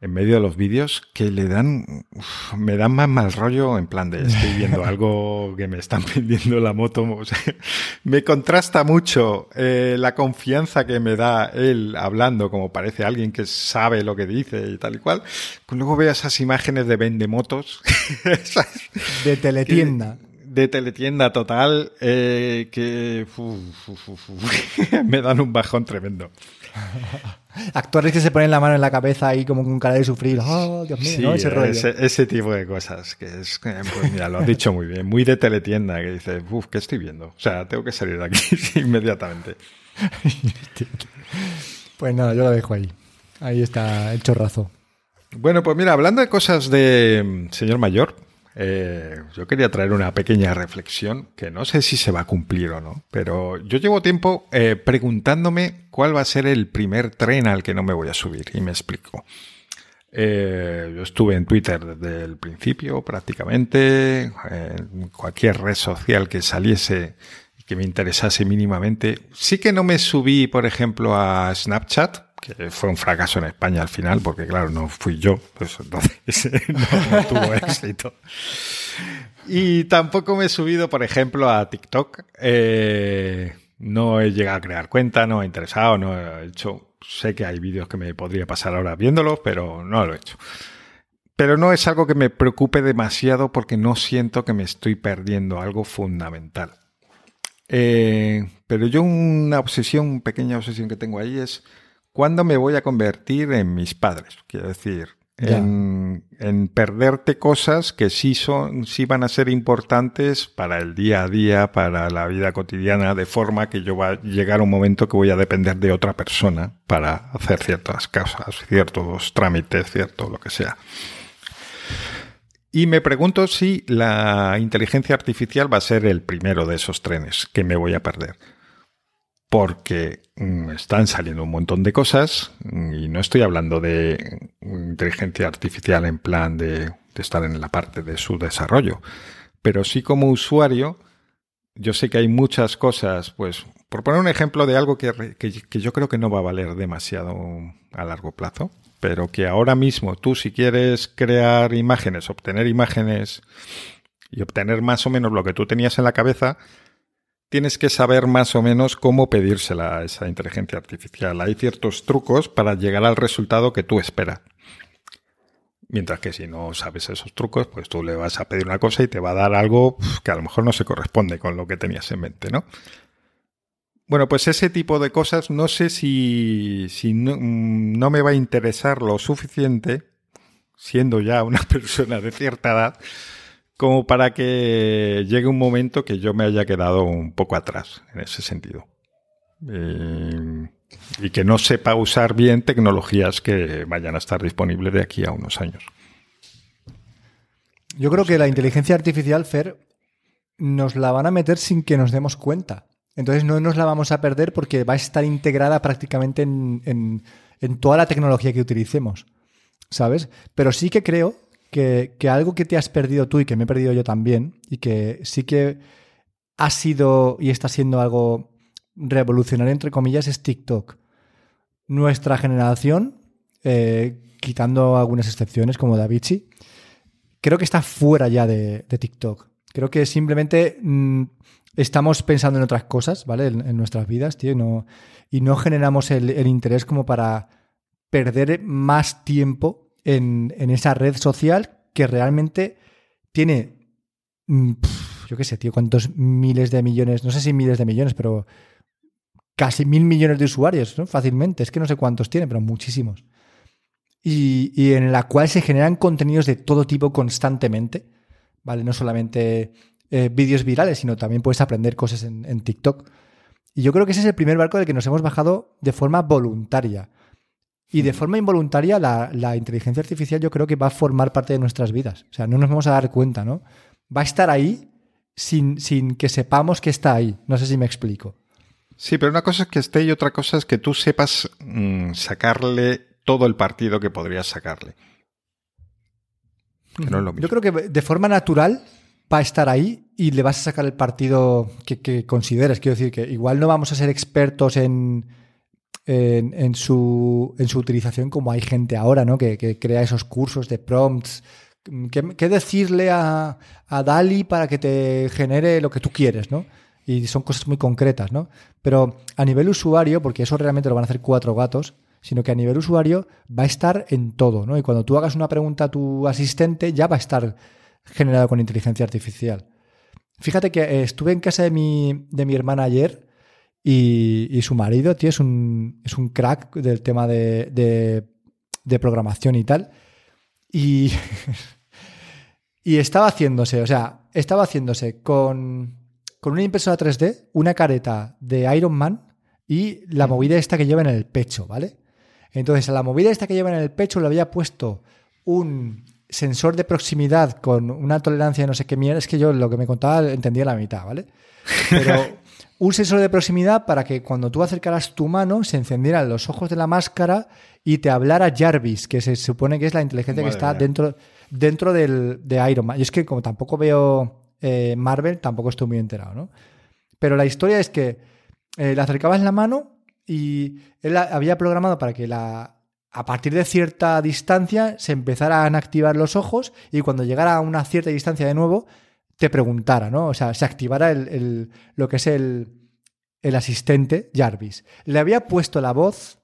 en medio de los vídeos que le dan, uf, me dan más mal rollo en plan de estoy viendo algo que me están vendiendo la moto. O sea, me contrasta mucho eh, la confianza que me da él hablando como parece alguien que sabe lo que dice y tal y cual. Luego veo esas imágenes de vendemotos. ¿sabes? De teletienda. De teletienda total eh, que me dan un bajón tremendo. Actores que se ponen la mano en la cabeza ahí como con cara de sufrir. ¡Oh, Dios mío! Ese, tipo de cosas. que es Pues mira, lo has dicho muy bien. Muy de teletienda, que dices, uff, ¿qué estoy viendo? O sea, tengo que salir de aquí inmediatamente. pues nada, yo lo dejo ahí. Ahí está el chorrazo. Bueno, pues mira, hablando de cosas de mm, señor mayor, eh, yo quería traer una pequeña reflexión que no sé si se va a cumplir o no, pero yo llevo tiempo eh, preguntándome cuál va a ser el primer tren al que no me voy a subir y me explico. Eh, yo estuve en Twitter desde el principio prácticamente, en cualquier red social que saliese y que me interesase mínimamente. Sí que no me subí, por ejemplo, a Snapchat, que fue un fracaso en España al final, porque claro, no fui yo, pues entonces no, tuvo éxito. Y tampoco me he subido, por ejemplo, a TikTok. Eh, no he llegado a crear cuenta, no he interesado, no he hecho. Sé que hay vídeos que me podría pasar ahora viéndolos, pero no lo he hecho. Pero no es algo que me preocupe demasiado porque no siento que me estoy perdiendo algo fundamental. Eh, pero yo una obsesión, pequeña obsesión que tengo ahí es ¿Cuándo me voy a convertir en mis padres? Quiero decir, en, perderte cosas que sí son, sí van a ser importantes para el día a día, para la vida cotidiana, de forma que yo va a llegar un momento que voy a depender de otra persona para hacer ciertas cosas, ciertos trámites, cierto lo que sea. Y me pregunto si la inteligencia artificial va a ser el primero de esos trenes que me voy a perder porque mm, están saliendo un montón de cosas y no estoy hablando de inteligencia artificial en plan de, estar en la parte de su desarrollo, pero sí como usuario, yo sé que hay muchas cosas, pues por poner un ejemplo de algo que, que yo creo que no va a valer demasiado a largo plazo, pero que ahora mismo tú si quieres crear imágenes, obtener imágenes y obtener más o menos lo que tú tenías en la cabeza, tienes que saber más o menos cómo pedírsela a esa inteligencia artificial. Hay ciertos trucos para llegar al resultado que tú esperas. Mientras que si no sabes esos trucos, pues tú le vas a pedir una cosa y te va a dar algo que a lo mejor no se corresponde con lo que tenías en mente, ¿no? Bueno, pues ese tipo de cosas no sé si, si no, mm, no me va a interesar lo suficiente, siendo ya una persona de cierta edad, como para que llegue un momento que yo me haya quedado un poco atrás en ese sentido. Eh, y que no sepa usar bien tecnologías que vayan a estar disponibles de aquí a unos años. Yo creo que la inteligencia artificial, Fer, nos la van a meter sin que nos demos cuenta. Entonces no nos la vamos a perder porque va a estar integrada prácticamente en, en toda la tecnología que utilicemos. ¿Sabes? Pero sí que creo que, algo que te has perdido tú y que me he perdido yo también, y que sí que ha sido y está siendo algo revolucionario, entre comillas, es TikTok. Nuestra generación, eh, quitando algunas excepciones como Davichi, creo que está fuera ya de, TikTok. Creo que simplemente mm, estamos pensando en otras cosas, ¿vale? En, nuestras vidas, tío, y no, y no generamos el interés como para perder más tiempo en, esa red social que realmente tiene, mm, yo qué sé, tío, cuántos miles de millones, no sé si miles de millones, pero casi mil millones de usuarios, ¿no? Fácilmente, es que no sé cuántos tiene, pero muchísimos. Y, en la cual se generan contenidos de todo tipo constantemente, ¿vale? No solamente eh, vídeos virales, sino también puedes aprender cosas en, en TikTok. Y yo creo que ese es el primer barco del que nos hemos bajado de forma voluntaria. Y de forma involuntaria, la, inteligencia artificial yo creo que va a formar parte de nuestras vidas. O sea, no nos vamos a dar cuenta, ¿no? Va a estar ahí sin, sin que sepamos que está ahí. No sé si me explico. Sí, pero una cosa es que esté y otra cosa es que tú sepas mm, sacarle todo el partido que podrías sacarle. Yo creo que de forma natural va a estar ahí y le vas a sacar el partido que, que consideres. Quiero decir que igual no vamos a ser expertos en, en, su, en su utilización como hay gente ahora, ¿no? Que, crea esos cursos de prompts. ¿Qué, decirle a, a, Dali para que te genere lo que tú quieres, ¿no? Y son cosas muy concretas, ¿no? Pero a nivel usuario, porque eso realmente lo van a hacer cuatro gatos, sino que a nivel usuario va a estar en todo, ¿no? Y cuando tú hagas una pregunta a tu asistente, ya va a estar generado con inteligencia artificial. Fíjate que eh, estuve en casa de mi, de mi hermana ayer y, su marido, tío, es un, es un crack del tema de, de, programación y tal. Y, y estaba haciéndose, o sea, estaba haciéndose con, con una impresora 3D, una careta de Iron Man y la movida esta que lleva en el pecho, ¿vale? Entonces, a la movida esta que lleva en el pecho le había puesto un sensor de proximidad con una tolerancia de no sé qué mierda. Es que yo lo que me contaba entendía la mitad, ¿vale? Pero un sensor de proximidad para que cuando tú acercaras tu mano se encendieran los ojos de la máscara y te hablara Jarvis, que se supone que es la inteligencia que está dentro, dentro del, de Iron Man. Y es que como tampoco veo eh, Marvel, tampoco estoy muy enterado, ¿no? Pero la historia es que eh, le acercabas la mano y él había programado para que la, a partir de cierta distancia se empezaran a activar los ojos y cuando llegara a una cierta distancia de nuevo te preguntara, ¿no? O sea, se activara el, lo que es el, el, asistente Jarvis. Le había puesto la voz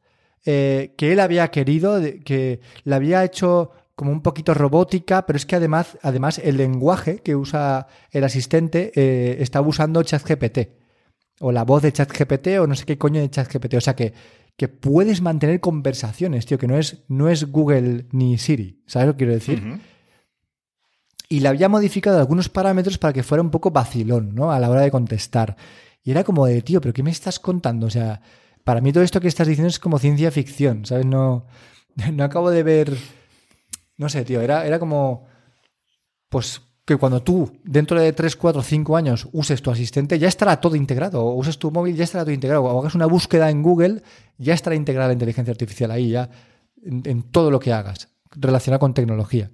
eh, que él había querido, que le había hecho como un poquito robótica, pero es que además, además el lenguaje que usa el asistente eh, está usando ChatGPT. O la voz de ChatGPT o no sé qué coño de ChatGPT. O sea que, que puedes mantener conversaciones, tío, que no es, no es Google ni Siri. ¿Sabes lo que quiero decir? Y le había modificado algunos parámetros para que fuera un poco vacilón, ¿no? A la hora de contestar. Y era como de, tío, ¿pero qué me estás contando? O sea, para mí todo esto que estás diciendo es como ciencia ficción, ¿sabes? No, no acabo de ver... No sé, tío, era, era como... Pues que cuando tú, dentro de 3, 4, 5 años, uses tu asistente, ya estará todo integrado. O uses tu móvil, ya estará todo integrado. O hagas una búsqueda en Google, ya estará integrada la inteligencia artificial ahí, ya, en todo lo que hagas relacionado con tecnología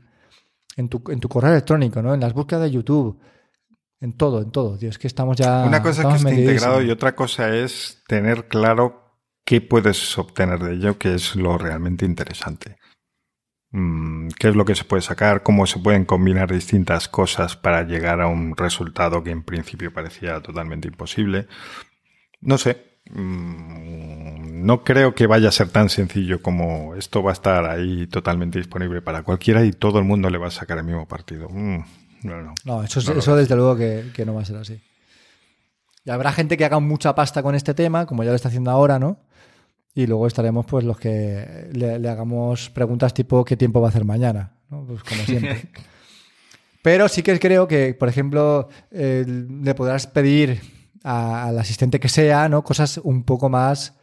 en tu, en tu correo electrónico, ¿no? En las búsquedas de YouTube, en todo, en todo. Dios, que estamos ya. Una cosa es que esté integrado y otra cosa es tener claro qué puedes obtener de ello, que es lo realmente interesante. Mm, ¿Qué es lo que se puede sacar? ¿Cómo se pueden combinar distintas cosas para llegar a un resultado que en principio parecía totalmente imposible? No sé, no creo que vaya a ser tan sencillo como esto va a estar ahí totalmente disponible para cualquiera y todo el mundo le va a sacar el mismo partido. Mm, no, no. No, eso, eso desde luego que, no va a ser así. Y habrá gente que haga mucha pasta con este tema, como ya lo está haciendo ahora, ¿no? Y luego estaremos pues los que le, hagamos preguntas tipo ¿qué tiempo va a hacer mañana? ¿no? Pues como siempre. Pero sí que creo que, por ejemplo, le podrás pedir al asistente que sea, ¿no? Cosas un poco más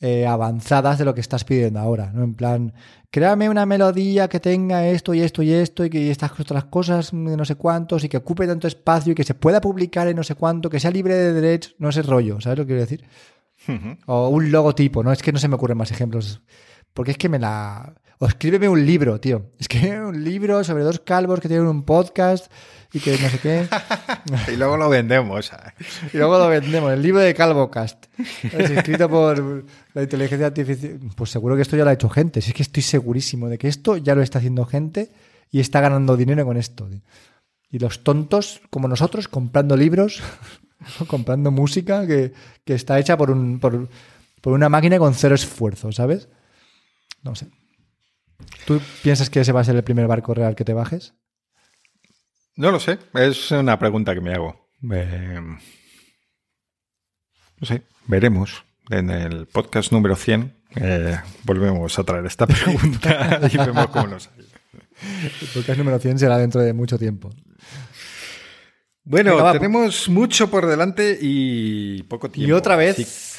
eh, avanzadas de lo que estás pidiendo ahora, ¿no? En plan, créame una melodía que tenga esto y esto y esto y que estas otras cosas de no sé cuántos y que ocupe tanto espacio y que se pueda publicar en no sé cuánto, que sea libre de derechos, no ese rollo, ¿sabes lo que quiero decir? O un logotipo, ¿no? Es que no se me ocurren más ejemplos. Porque es que me la... O escríbeme un libro, tío. Es que un libro sobre dos calvos que tienen un podcast y que no sé qué. y luego lo vendemos. y luego lo vendemos. El libro de CalvoCast. Es escrito por la inteligencia artificial. Pues seguro que esto ya lo ha hecho gente. Si es que estoy segurísimo de que esto ya lo está haciendo gente y está ganando dinero con esto. Y los tontos, como nosotros, comprando libros, comprando música que, está hecha por, un, por, por una máquina con cero esfuerzo, ¿sabes? No sé. ¿Tú piensas que ese va a ser el primer barco real que te bajes? No lo sé, es una pregunta que me hago. Eh, no sé, veremos. En el podcast número 100 eh, volvemos a traer esta pregunta y vemos cómo nos sale. El podcast número 100 será dentro de mucho tiempo. Bueno, tenemos mucho por delante y poco tiempo. Y otra vez.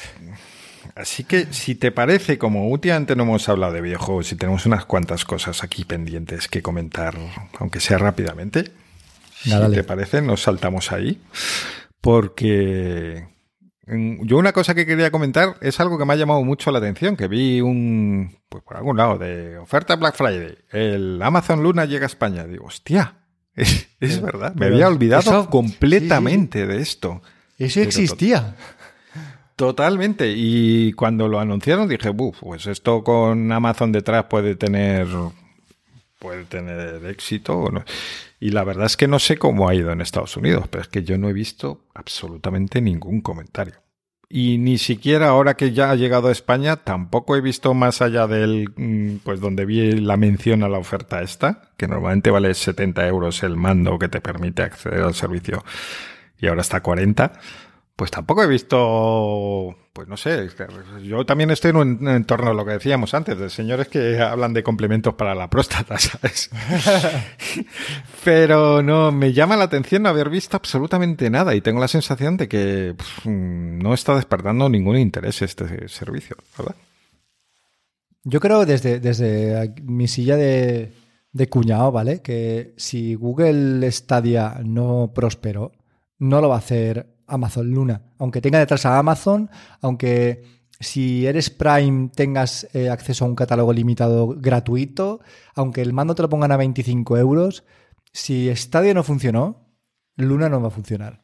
Así, que, si te parece, como últimamente no hemos hablado de videojuegos y tenemos unas cuantas cosas aquí pendientes que comentar, aunque sea rápidamente, si te parece, nos saltamos ahí. Porque yo una cosa que quería comentar es algo que me ha llamado mucho la atención, que vi un, pues por algún lado, de oferta Black Friday. El Amazon Luna llega a España. Digo, hostia, es, verdad. Me había olvidado completamente de esto. Eso existía. Totalmente. Y cuando lo anunciaron dije, pues esto con Amazon detrás puede tener puede tener éxito. Y la verdad es que no sé cómo ha ido en Estados Unidos, pero es que yo no he visto absolutamente ningún comentario. Y ni siquiera ahora que ya ha llegado a España, tampoco he visto más allá del, mm, pues donde vi la mención a la oferta esta, que normalmente vale 70 euros el mando que te permite acceder al servicio. y ahora está a 40, pues tampoco he visto, pues no sé, yo también estoy en un entorno, lo que decíamos antes, de señores que hablan de complementos para la próstata, ¿sabes? Pero no, me llama la atención no haber visto absolutamente nada y tengo la sensación de que no está despertando ningún interés este servicio, ¿verdad? Yo creo desde, desde mi silla de, de cuñado, ¿vale? Que si Google Stadia no prosperó, no lo va a hacer Amazon Luna. Aunque tenga detrás a Amazon, aunque si eres Prime tengas eh, acceso a un catálogo limitado gratuito, aunque el mando te lo pongan a 25 euros, si Stadia no funcionó, Luna no va a funcionar.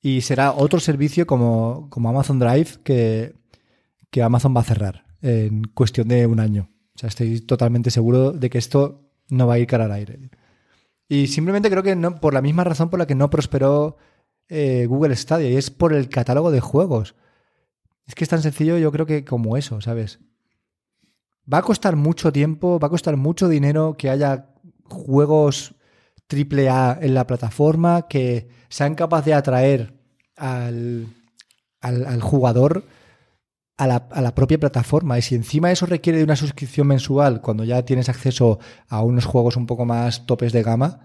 Y será otro servicio como, como Amazon Drive que, que Amazon va a cerrar en cuestión de un año. O sea, estoy totalmente seguro de que esto no va a ir cara al aire. Y simplemente creo que no, por la misma razón por la que no prosperó eh, Google Stadia y es por el catálogo de juegos. Es que es tan sencillo yo creo que como eso, ¿sabes? Va a costar mucho tiempo, va a costar mucho dinero que haya juegos AAA en la plataforma que sean capaces de atraer al, al, jugador a la, a la, propia plataforma. Y si encima eso requiere de una suscripción mensual, cuando ya tienes acceso a unos juegos un poco más topes de gama,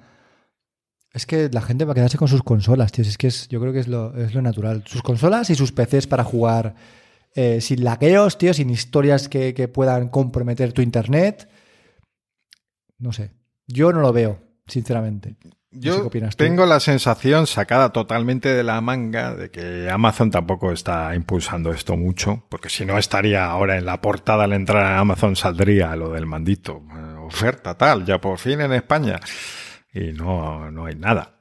es que la gente va a quedarse con sus consolas, tío. Es que es, yo creo que es lo, es lo natural. Sus consolas y sus PCs para jugar eh, sin laqueos, tío, sin historias que, puedan comprometer tu internet. No sé. Yo no lo veo, sinceramente. Yo tengo la sensación sacada totalmente de la manga de que Amazon tampoco está impulsando esto mucho, porque si no estaría ahora en la portada al entrar a Amazon saldría lo del mandito, eh, oferta tal, ya por fin en España y no, no hay nada.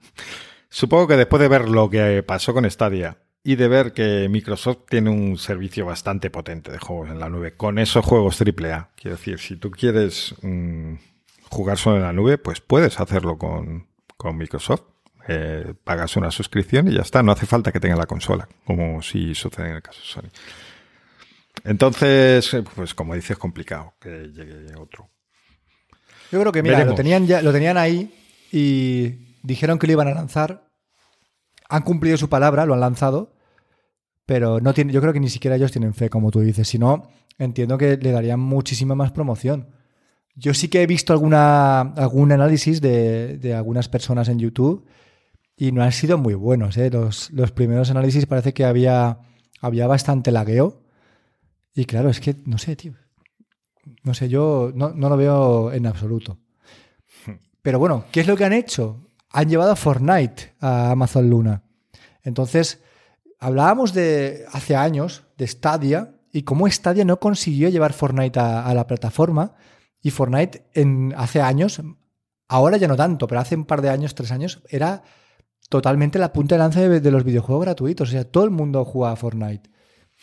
Supongo que después de ver lo que pasó con Stadia y de ver que Microsoft tiene un servicio bastante potente de juegos en la nube, con esos juegos AAA, quiero decir, si tú quieres mm, jugar solo en la nube, pues puedes hacerlo con, Microsoft. Eh, pagas una suscripción y ya está, no hace falta que tenga la consola, como si sucede en el caso de Sony. Entonces, eh, pues como dices, es complicado que llegue otro. Yo creo que, mira, lo tenían, ya, lo tenían ahí y dijeron que lo iban a lanzar. Han cumplido su palabra, lo han lanzado, pero no tiene, yo creo que ni siquiera ellos tienen fe, como tú dices. Si no, entiendo que le darían muchísima más promoción. Yo sí que he visto alguna, algún análisis de, de algunas personas en YouTube y no han sido muy buenos. ¿eh? Los, los, primeros análisis parece que había, había bastante lagueo. Y claro, es que no sé, tío. No sé, yo no, no lo veo en absoluto. Pero bueno, ¿qué es lo que han hecho? Han llevado a Fortnite a Amazon Luna. Entonces, hablábamos de hace años de Stadia y cómo Stadia no consiguió llevar Fortnite a, la plataforma. Y Fortnite en, hace años, ahora ya no tanto, pero hace un par de años, tres años, era totalmente la punta de lanza de, los videojuegos gratuitos. O sea, todo el mundo jugaba a Fortnite.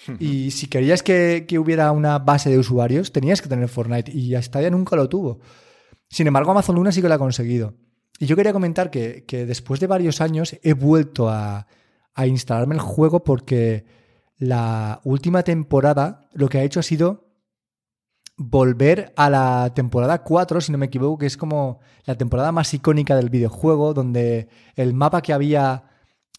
Y si querías que, que, hubiera una base de usuarios, tenías que tener Fortnite. Y Stadia nunca lo tuvo. Sin embargo, Amazon Luna sí que lo ha conseguido. Y yo quería comentar que, después de varios años he vuelto a, instalarme el juego porque la última temporada lo que ha hecho ha sido volver a la temporada 4, si no me equivoco, que es como la temporada más icónica del videojuego, donde el mapa que había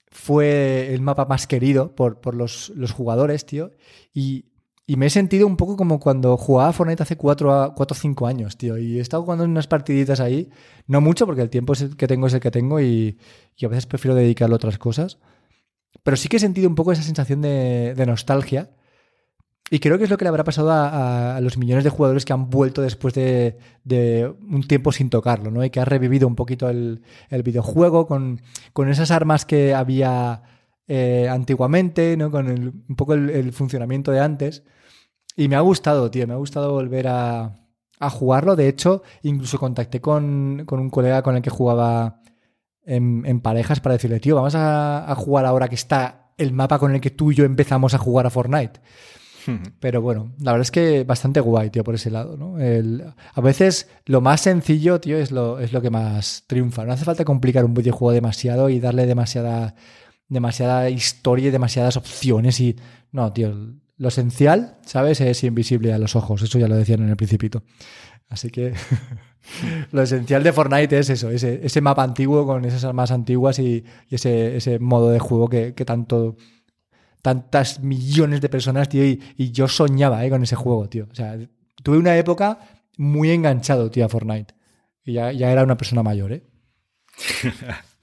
fue el mapa más querido por, por los, los, jugadores, tío. Y y me he sentido un poco como cuando jugaba Fortnite hace 4 o 5 años, tío. Y he estado jugando unas partiditas ahí. No mucho, porque el tiempo que tengo es el que tengo y, a veces prefiero dedicarlo a otras cosas. Pero sí que he sentido un poco esa sensación de, nostalgia. Y creo que es lo que le habrá pasado a, los millones de jugadores que han vuelto después de, un tiempo sin tocarlo, ¿no? Y que ha revivido un poquito el, videojuego con, con esas armas que había eh, antiguamente, ¿no? Con un poco el, funcionamiento de antes. Y me ha gustado, tío, me ha gustado volver a, jugarlo. De hecho, incluso contacté con, un colega con el que jugaba en, parejas para decirle, tío, vamos a, jugar ahora que está el mapa con el que tú y yo empezamos a jugar a Fortnite. Pero bueno, la verdad es que bastante guay, tío, por ese lado, ¿no? a veces lo más sencillo, tío, es lo, es lo que más triunfa. No hace falta complicar un videojuego demasiado y darle demasiada demasiada historia y demasiadas opciones y... No, tío, lo esencial, ¿sabes? Es invisible a los ojos, eso ya lo decían en el principito. Así que... Lo esencial de Fortnite es eso, ese, ese mapa antiguo con esas armas antiguas y, ese, ese modo de juego que, que tanto tantas millones de personas, tío, y, y yo soñaba eh, con ese juego, tío. O sea, tuve una época muy enganchado, tío, a Fortnite. Y ya, ya era una persona mayor, ¿eh?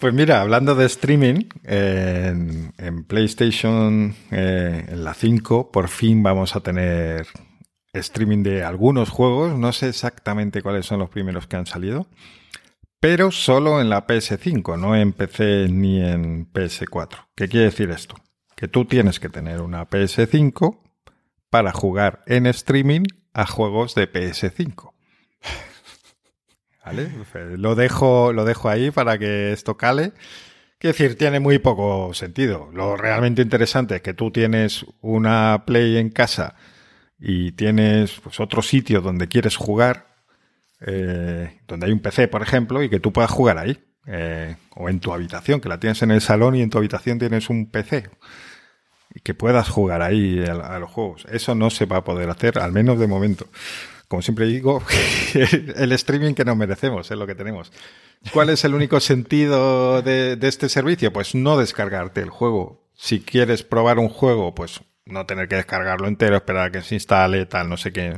Pues mira, hablando de streaming, en, en PlayStation, eh, en la 5, por fin vamos a tener streaming de algunos juegos. No sé exactamente cuáles son los primeros que han salido, pero solo en la PS5, no en PC ni en PS4. ¿Qué quiere decir esto? Que tú tienes que tener una PS5 para jugar en streaming a juegos de PS5. Lo dejo, lo dejo ahí para que esto cale. Quiero decir, tiene muy poco sentido. Lo realmente interesante es que tú tienes una Play en casa y tienes pues, otro sitio donde quieres jugar, eh, donde hay un PC, por ejemplo, y que tú puedas jugar ahí. Eh, o en tu habitación, que la tienes en el salón y en tu habitación tienes un PC. Y que puedas jugar ahí a los juegos. Eso no se va a poder hacer, al menos de momento como siempre digo, el streaming que nos merecemos es lo que tenemos. ¿Cuál es el único sentido de, este servicio? Pues no descargarte el juego. Si quieres probar un juego, pues no tener que descargarlo entero, esperar a que se instale, tal, no sé qué.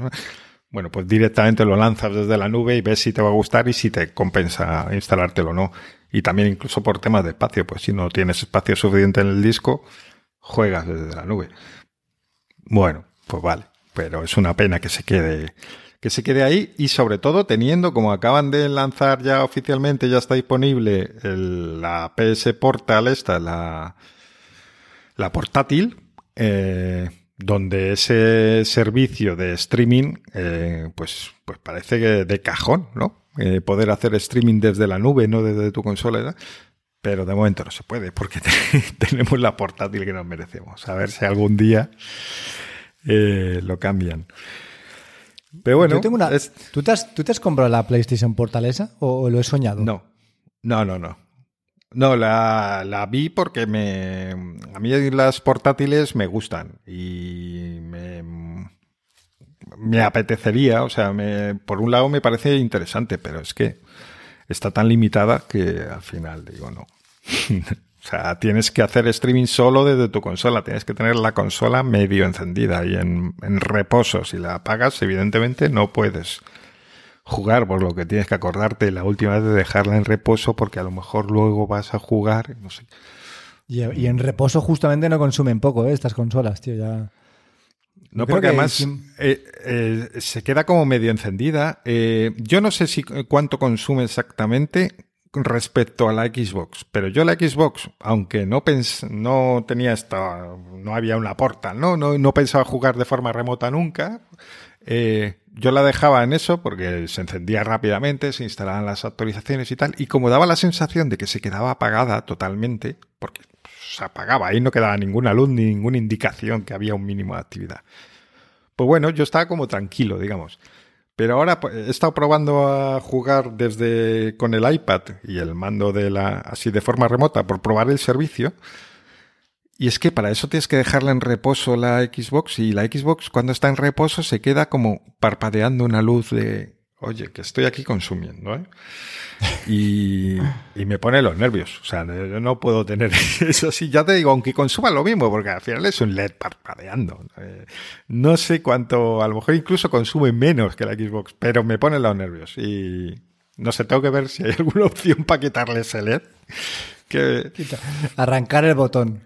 Bueno, pues directamente lo lanzas desde la nube y ves si te va a gustar y si te compensa instalártelo o no. Y también incluso por temas de espacio, pues si no tienes espacio suficiente en el disco, juegas desde la nube. Bueno, pues vale. Pero es una pena que se quede que se quede ahí y sobre todo teniendo, como acaban de lanzar ya oficialmente, ya está disponible la PS Portal, esta, la, la portátil, eh, donde ese servicio de streaming, eh, pues, pues parece que de cajón, ¿no? Eh, poder hacer streaming desde la nube, no desde tu consola, pero de momento no se puede porque tenemos la portátil que nos merecemos. A ver si algún día lo cambian. Pero bueno, una... es... ¿Tú, te has, ¿Tú, te has, comprado la PlayStation Portal esa o, lo he soñado? No, no, no, no. No, la, la, vi porque me. A mí las portátiles me gustan y me, me apetecería, o sea, me, por un lado me parece interesante, pero es que está tan limitada que al final digo no. O sea, tienes que hacer streaming solo desde tu consola. Tienes que tener la consola medio encendida y en, en, reposo. Si la apagas, evidentemente no puedes jugar, por lo que tienes que acordarte la última vez de dejarla en reposo porque a lo mejor luego vas a jugar, no sé. Y, y en reposo justamente no consumen poco ¿eh? estas consolas, tío. Ya... No, porque además eh, eh, se queda como medio encendida. Eh, yo no sé si cuánto consume exactamente respecto a la Xbox. Pero yo la Xbox, aunque no pens no tenía esta, no había una porta, ¿no? No, no pensaba jugar de forma remota nunca. Eh, yo la dejaba en eso porque se encendía rápidamente, se instalaban las actualizaciones y tal. Y como daba la sensación de que se quedaba apagada totalmente, porque se apagaba, ahí no quedaba ninguna luz ni ninguna indicación que había un mínimo de actividad. Pues bueno, yo estaba como tranquilo, digamos. Pero ahora pues, he estado probando a jugar desde con el iPad y el mando de la así de forma remota por probar el servicio. Y es que para eso tienes que dejarla en reposo la Xbox y la Xbox cuando está en reposo se queda como parpadeando una luz de oye, que estoy aquí consumiendo, ¿eh? Y, y, me pone los nervios. O sea, yo no puedo tener eso sí, ya te digo, aunque consuma lo mismo, porque al final es un LED parpadeando. Eh, no sé cuánto, a lo mejor incluso consume menos que la Xbox, pero me pone los nervios. Y no sé, tengo que ver si hay alguna opción para quitarle ese LED. Que... Arrancar el botón.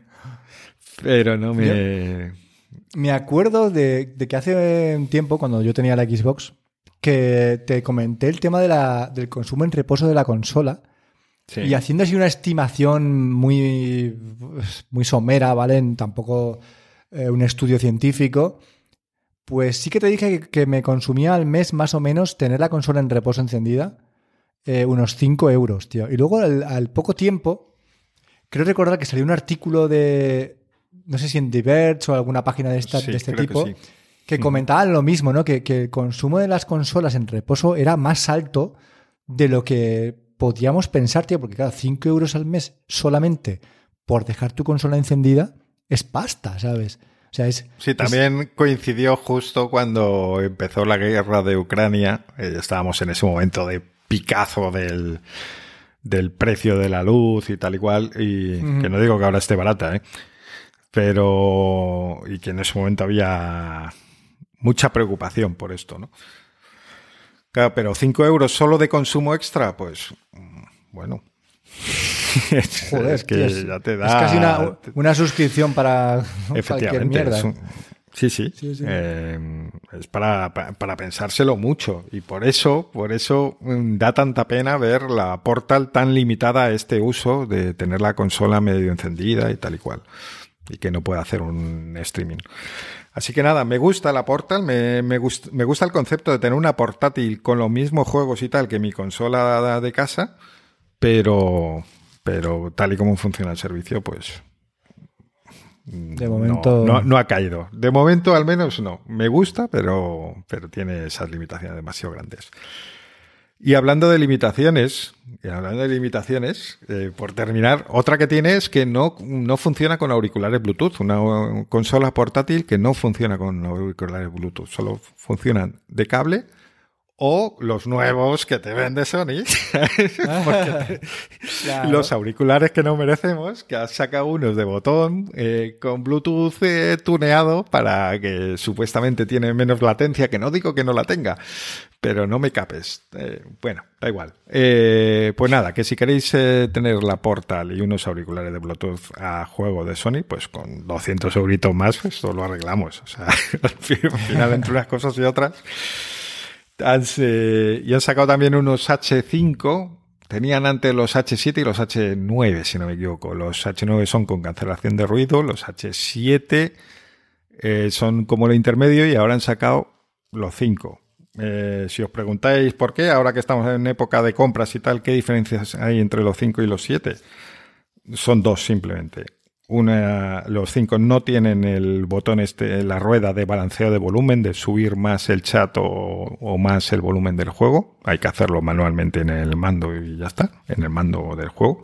Pero no me... me acuerdo de, de que hace un tiempo, cuando yo tenía la Xbox, que te comenté el tema de la, del consumo en reposo de la consola. Sí. Y haciendo así una estimación muy, muy somera, ¿vale? Tampoco eh, un estudio científico. Pues sí que te dije que, que, me consumía al mes más o menos tener la consola en reposo encendida eh, unos 5 euros, tío. Y luego al, al, poco tiempo, creo recordar que salió un artículo de, no sé si en Diverge o alguna página de, esta, sí, de este tipo, sí. Que comentaban lo mismo, ¿no? Que, que, el consumo de las consolas en reposo era más alto de lo que podíamos pensar, tío, porque claro, 5 euros al mes solamente por dejar tu consola encendida es pasta, ¿sabes? O sea, es, sí, también coincidió justo cuando empezó la guerra de Ucrania. Eh, estábamos en ese momento de picazo del, del precio de la luz y tal y cual. Y que no digo que ahora esté barata, ¿eh? Pero. Y que en ese momento había mucha preocupación por esto, ¿no? Claro, pero 5 euros solo de consumo extra, pues. Bueno. Joder, es que ya te da. Es casi una, suscripción para cualquier mierda. Sí, sí. Eh, es para, para, pensárselo mucho. Y por eso, por eso mm, da tanta pena ver la Portal tan limitada a este uso de tener la consola medio encendida y tal y cual. Y que no pueda hacer un streaming. Así que nada, me gusta la Portal, me, me, me gusta el concepto de tener una portátil con los mismos juegos y tal que mi consola de casa, pero, pero tal y como funciona el servicio, pues de momento no, ha caído. De momento al menos no. Me gusta, pero, pero tiene esas limitaciones demasiado grandes. Y hablando de limitaciones, y hablando de limitaciones, eh, por terminar, otra que tiene es que no, no funciona con auriculares Bluetooth. Una consola portátil que no funciona con auriculares Bluetooth. Solo funcionan de cable o los nuevos que te vende Sony, los auriculares que no merecemos, que has sacado unos de botón eh, con Bluetooth eh, tuneado para que supuestamente tiene menos latencia, que no digo que no la tenga, pero no me capes. Eh, bueno, da igual. pues nada, que si queréis tener la Portal y unos auriculares de Bluetooth a juego de Sony, pues con 200 euritos más, pues esto lo arreglamos. O sea, al final entre unas cosas y otras y han sacado también unos H5. Tenían antes los H7 y los H9, si no me equivoco. Los H9 son con cancelación de ruido, los H7 eh, son como lo intermedio y ahora han sacado los 5. Eh, si os preguntáis por qué, ahora que estamos en época de compras y tal, ¿qué diferencias hay entre los 5 y los 7? Son dos simplemente. Una, los cinco no tienen el botón este, la rueda de balanceo de volumen, de subir más el chat o, más el volumen del juego. Hay que hacerlo manualmente en el mando y ya está, en el mando del juego.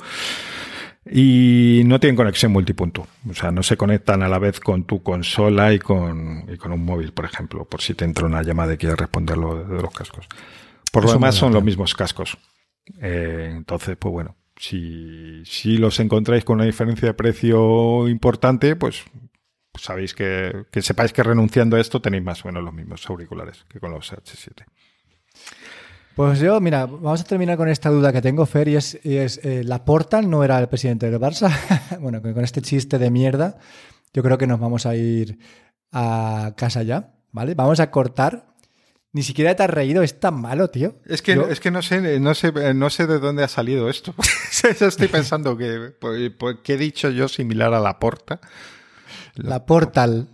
Y no tienen conexión multipunto. O sea, no se conectan a la vez con tu consola y con, y con un móvil, por ejemplo, por si te entra una llamada y quieres responderlo de, los cascos. Por lo demás son los mismos cascos. Eh, entonces, pues bueno, si, si los encontráis con una diferencia de precio importante, pues sabéis que, que sepáis que renunciando a esto tenéis más o menos los mismos auriculares que con los H7. Pues yo, mira, vamos a terminar con esta duda que tengo, Fer, y es, es eh, ¿la Portal no era el presidente del Barça? bueno, con este chiste de mierda, yo creo que nos vamos a ir a casa ya, ¿vale? Vamos a cortar ni siquiera te has reído, es tan malo, tío. Es que, es que no sé, no sé, no sé de dónde ha salido esto. Estoy pensando que, pues, pues, ¿qué he dicho yo similar a la porta? La, portal.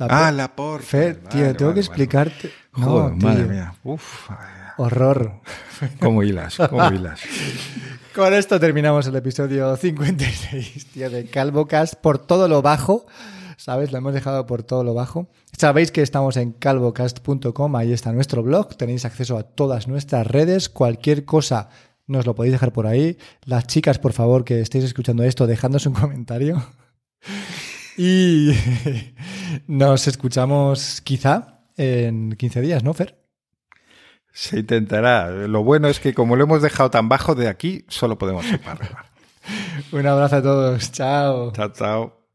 ah, la portal. Fer, tío, tengo que explicarte. Joder, madre mía. Uf. Horror. ¿Cómo hilas? ¿Cómo hilas? Con esto terminamos el episodio 56, tío, de Calvocast por todo lo bajo. ¿sabes? Lo hemos dejado por todo lo bajo. Sabéis que estamos en calvocast.com, ahí está nuestro blog, tenéis acceso a todas nuestras redes, cualquier cosa nos lo podéis dejar por ahí. Las chicas, por favor, que estéis escuchando esto, dejadnos un comentario. Y nos escuchamos quizá en 15 días, ¿no, Fer? Se intentará. Lo bueno es que como lo hemos dejado tan bajo de aquí, solo podemos ir para arriba. Un abrazo a todos. Chao. Chao, chao.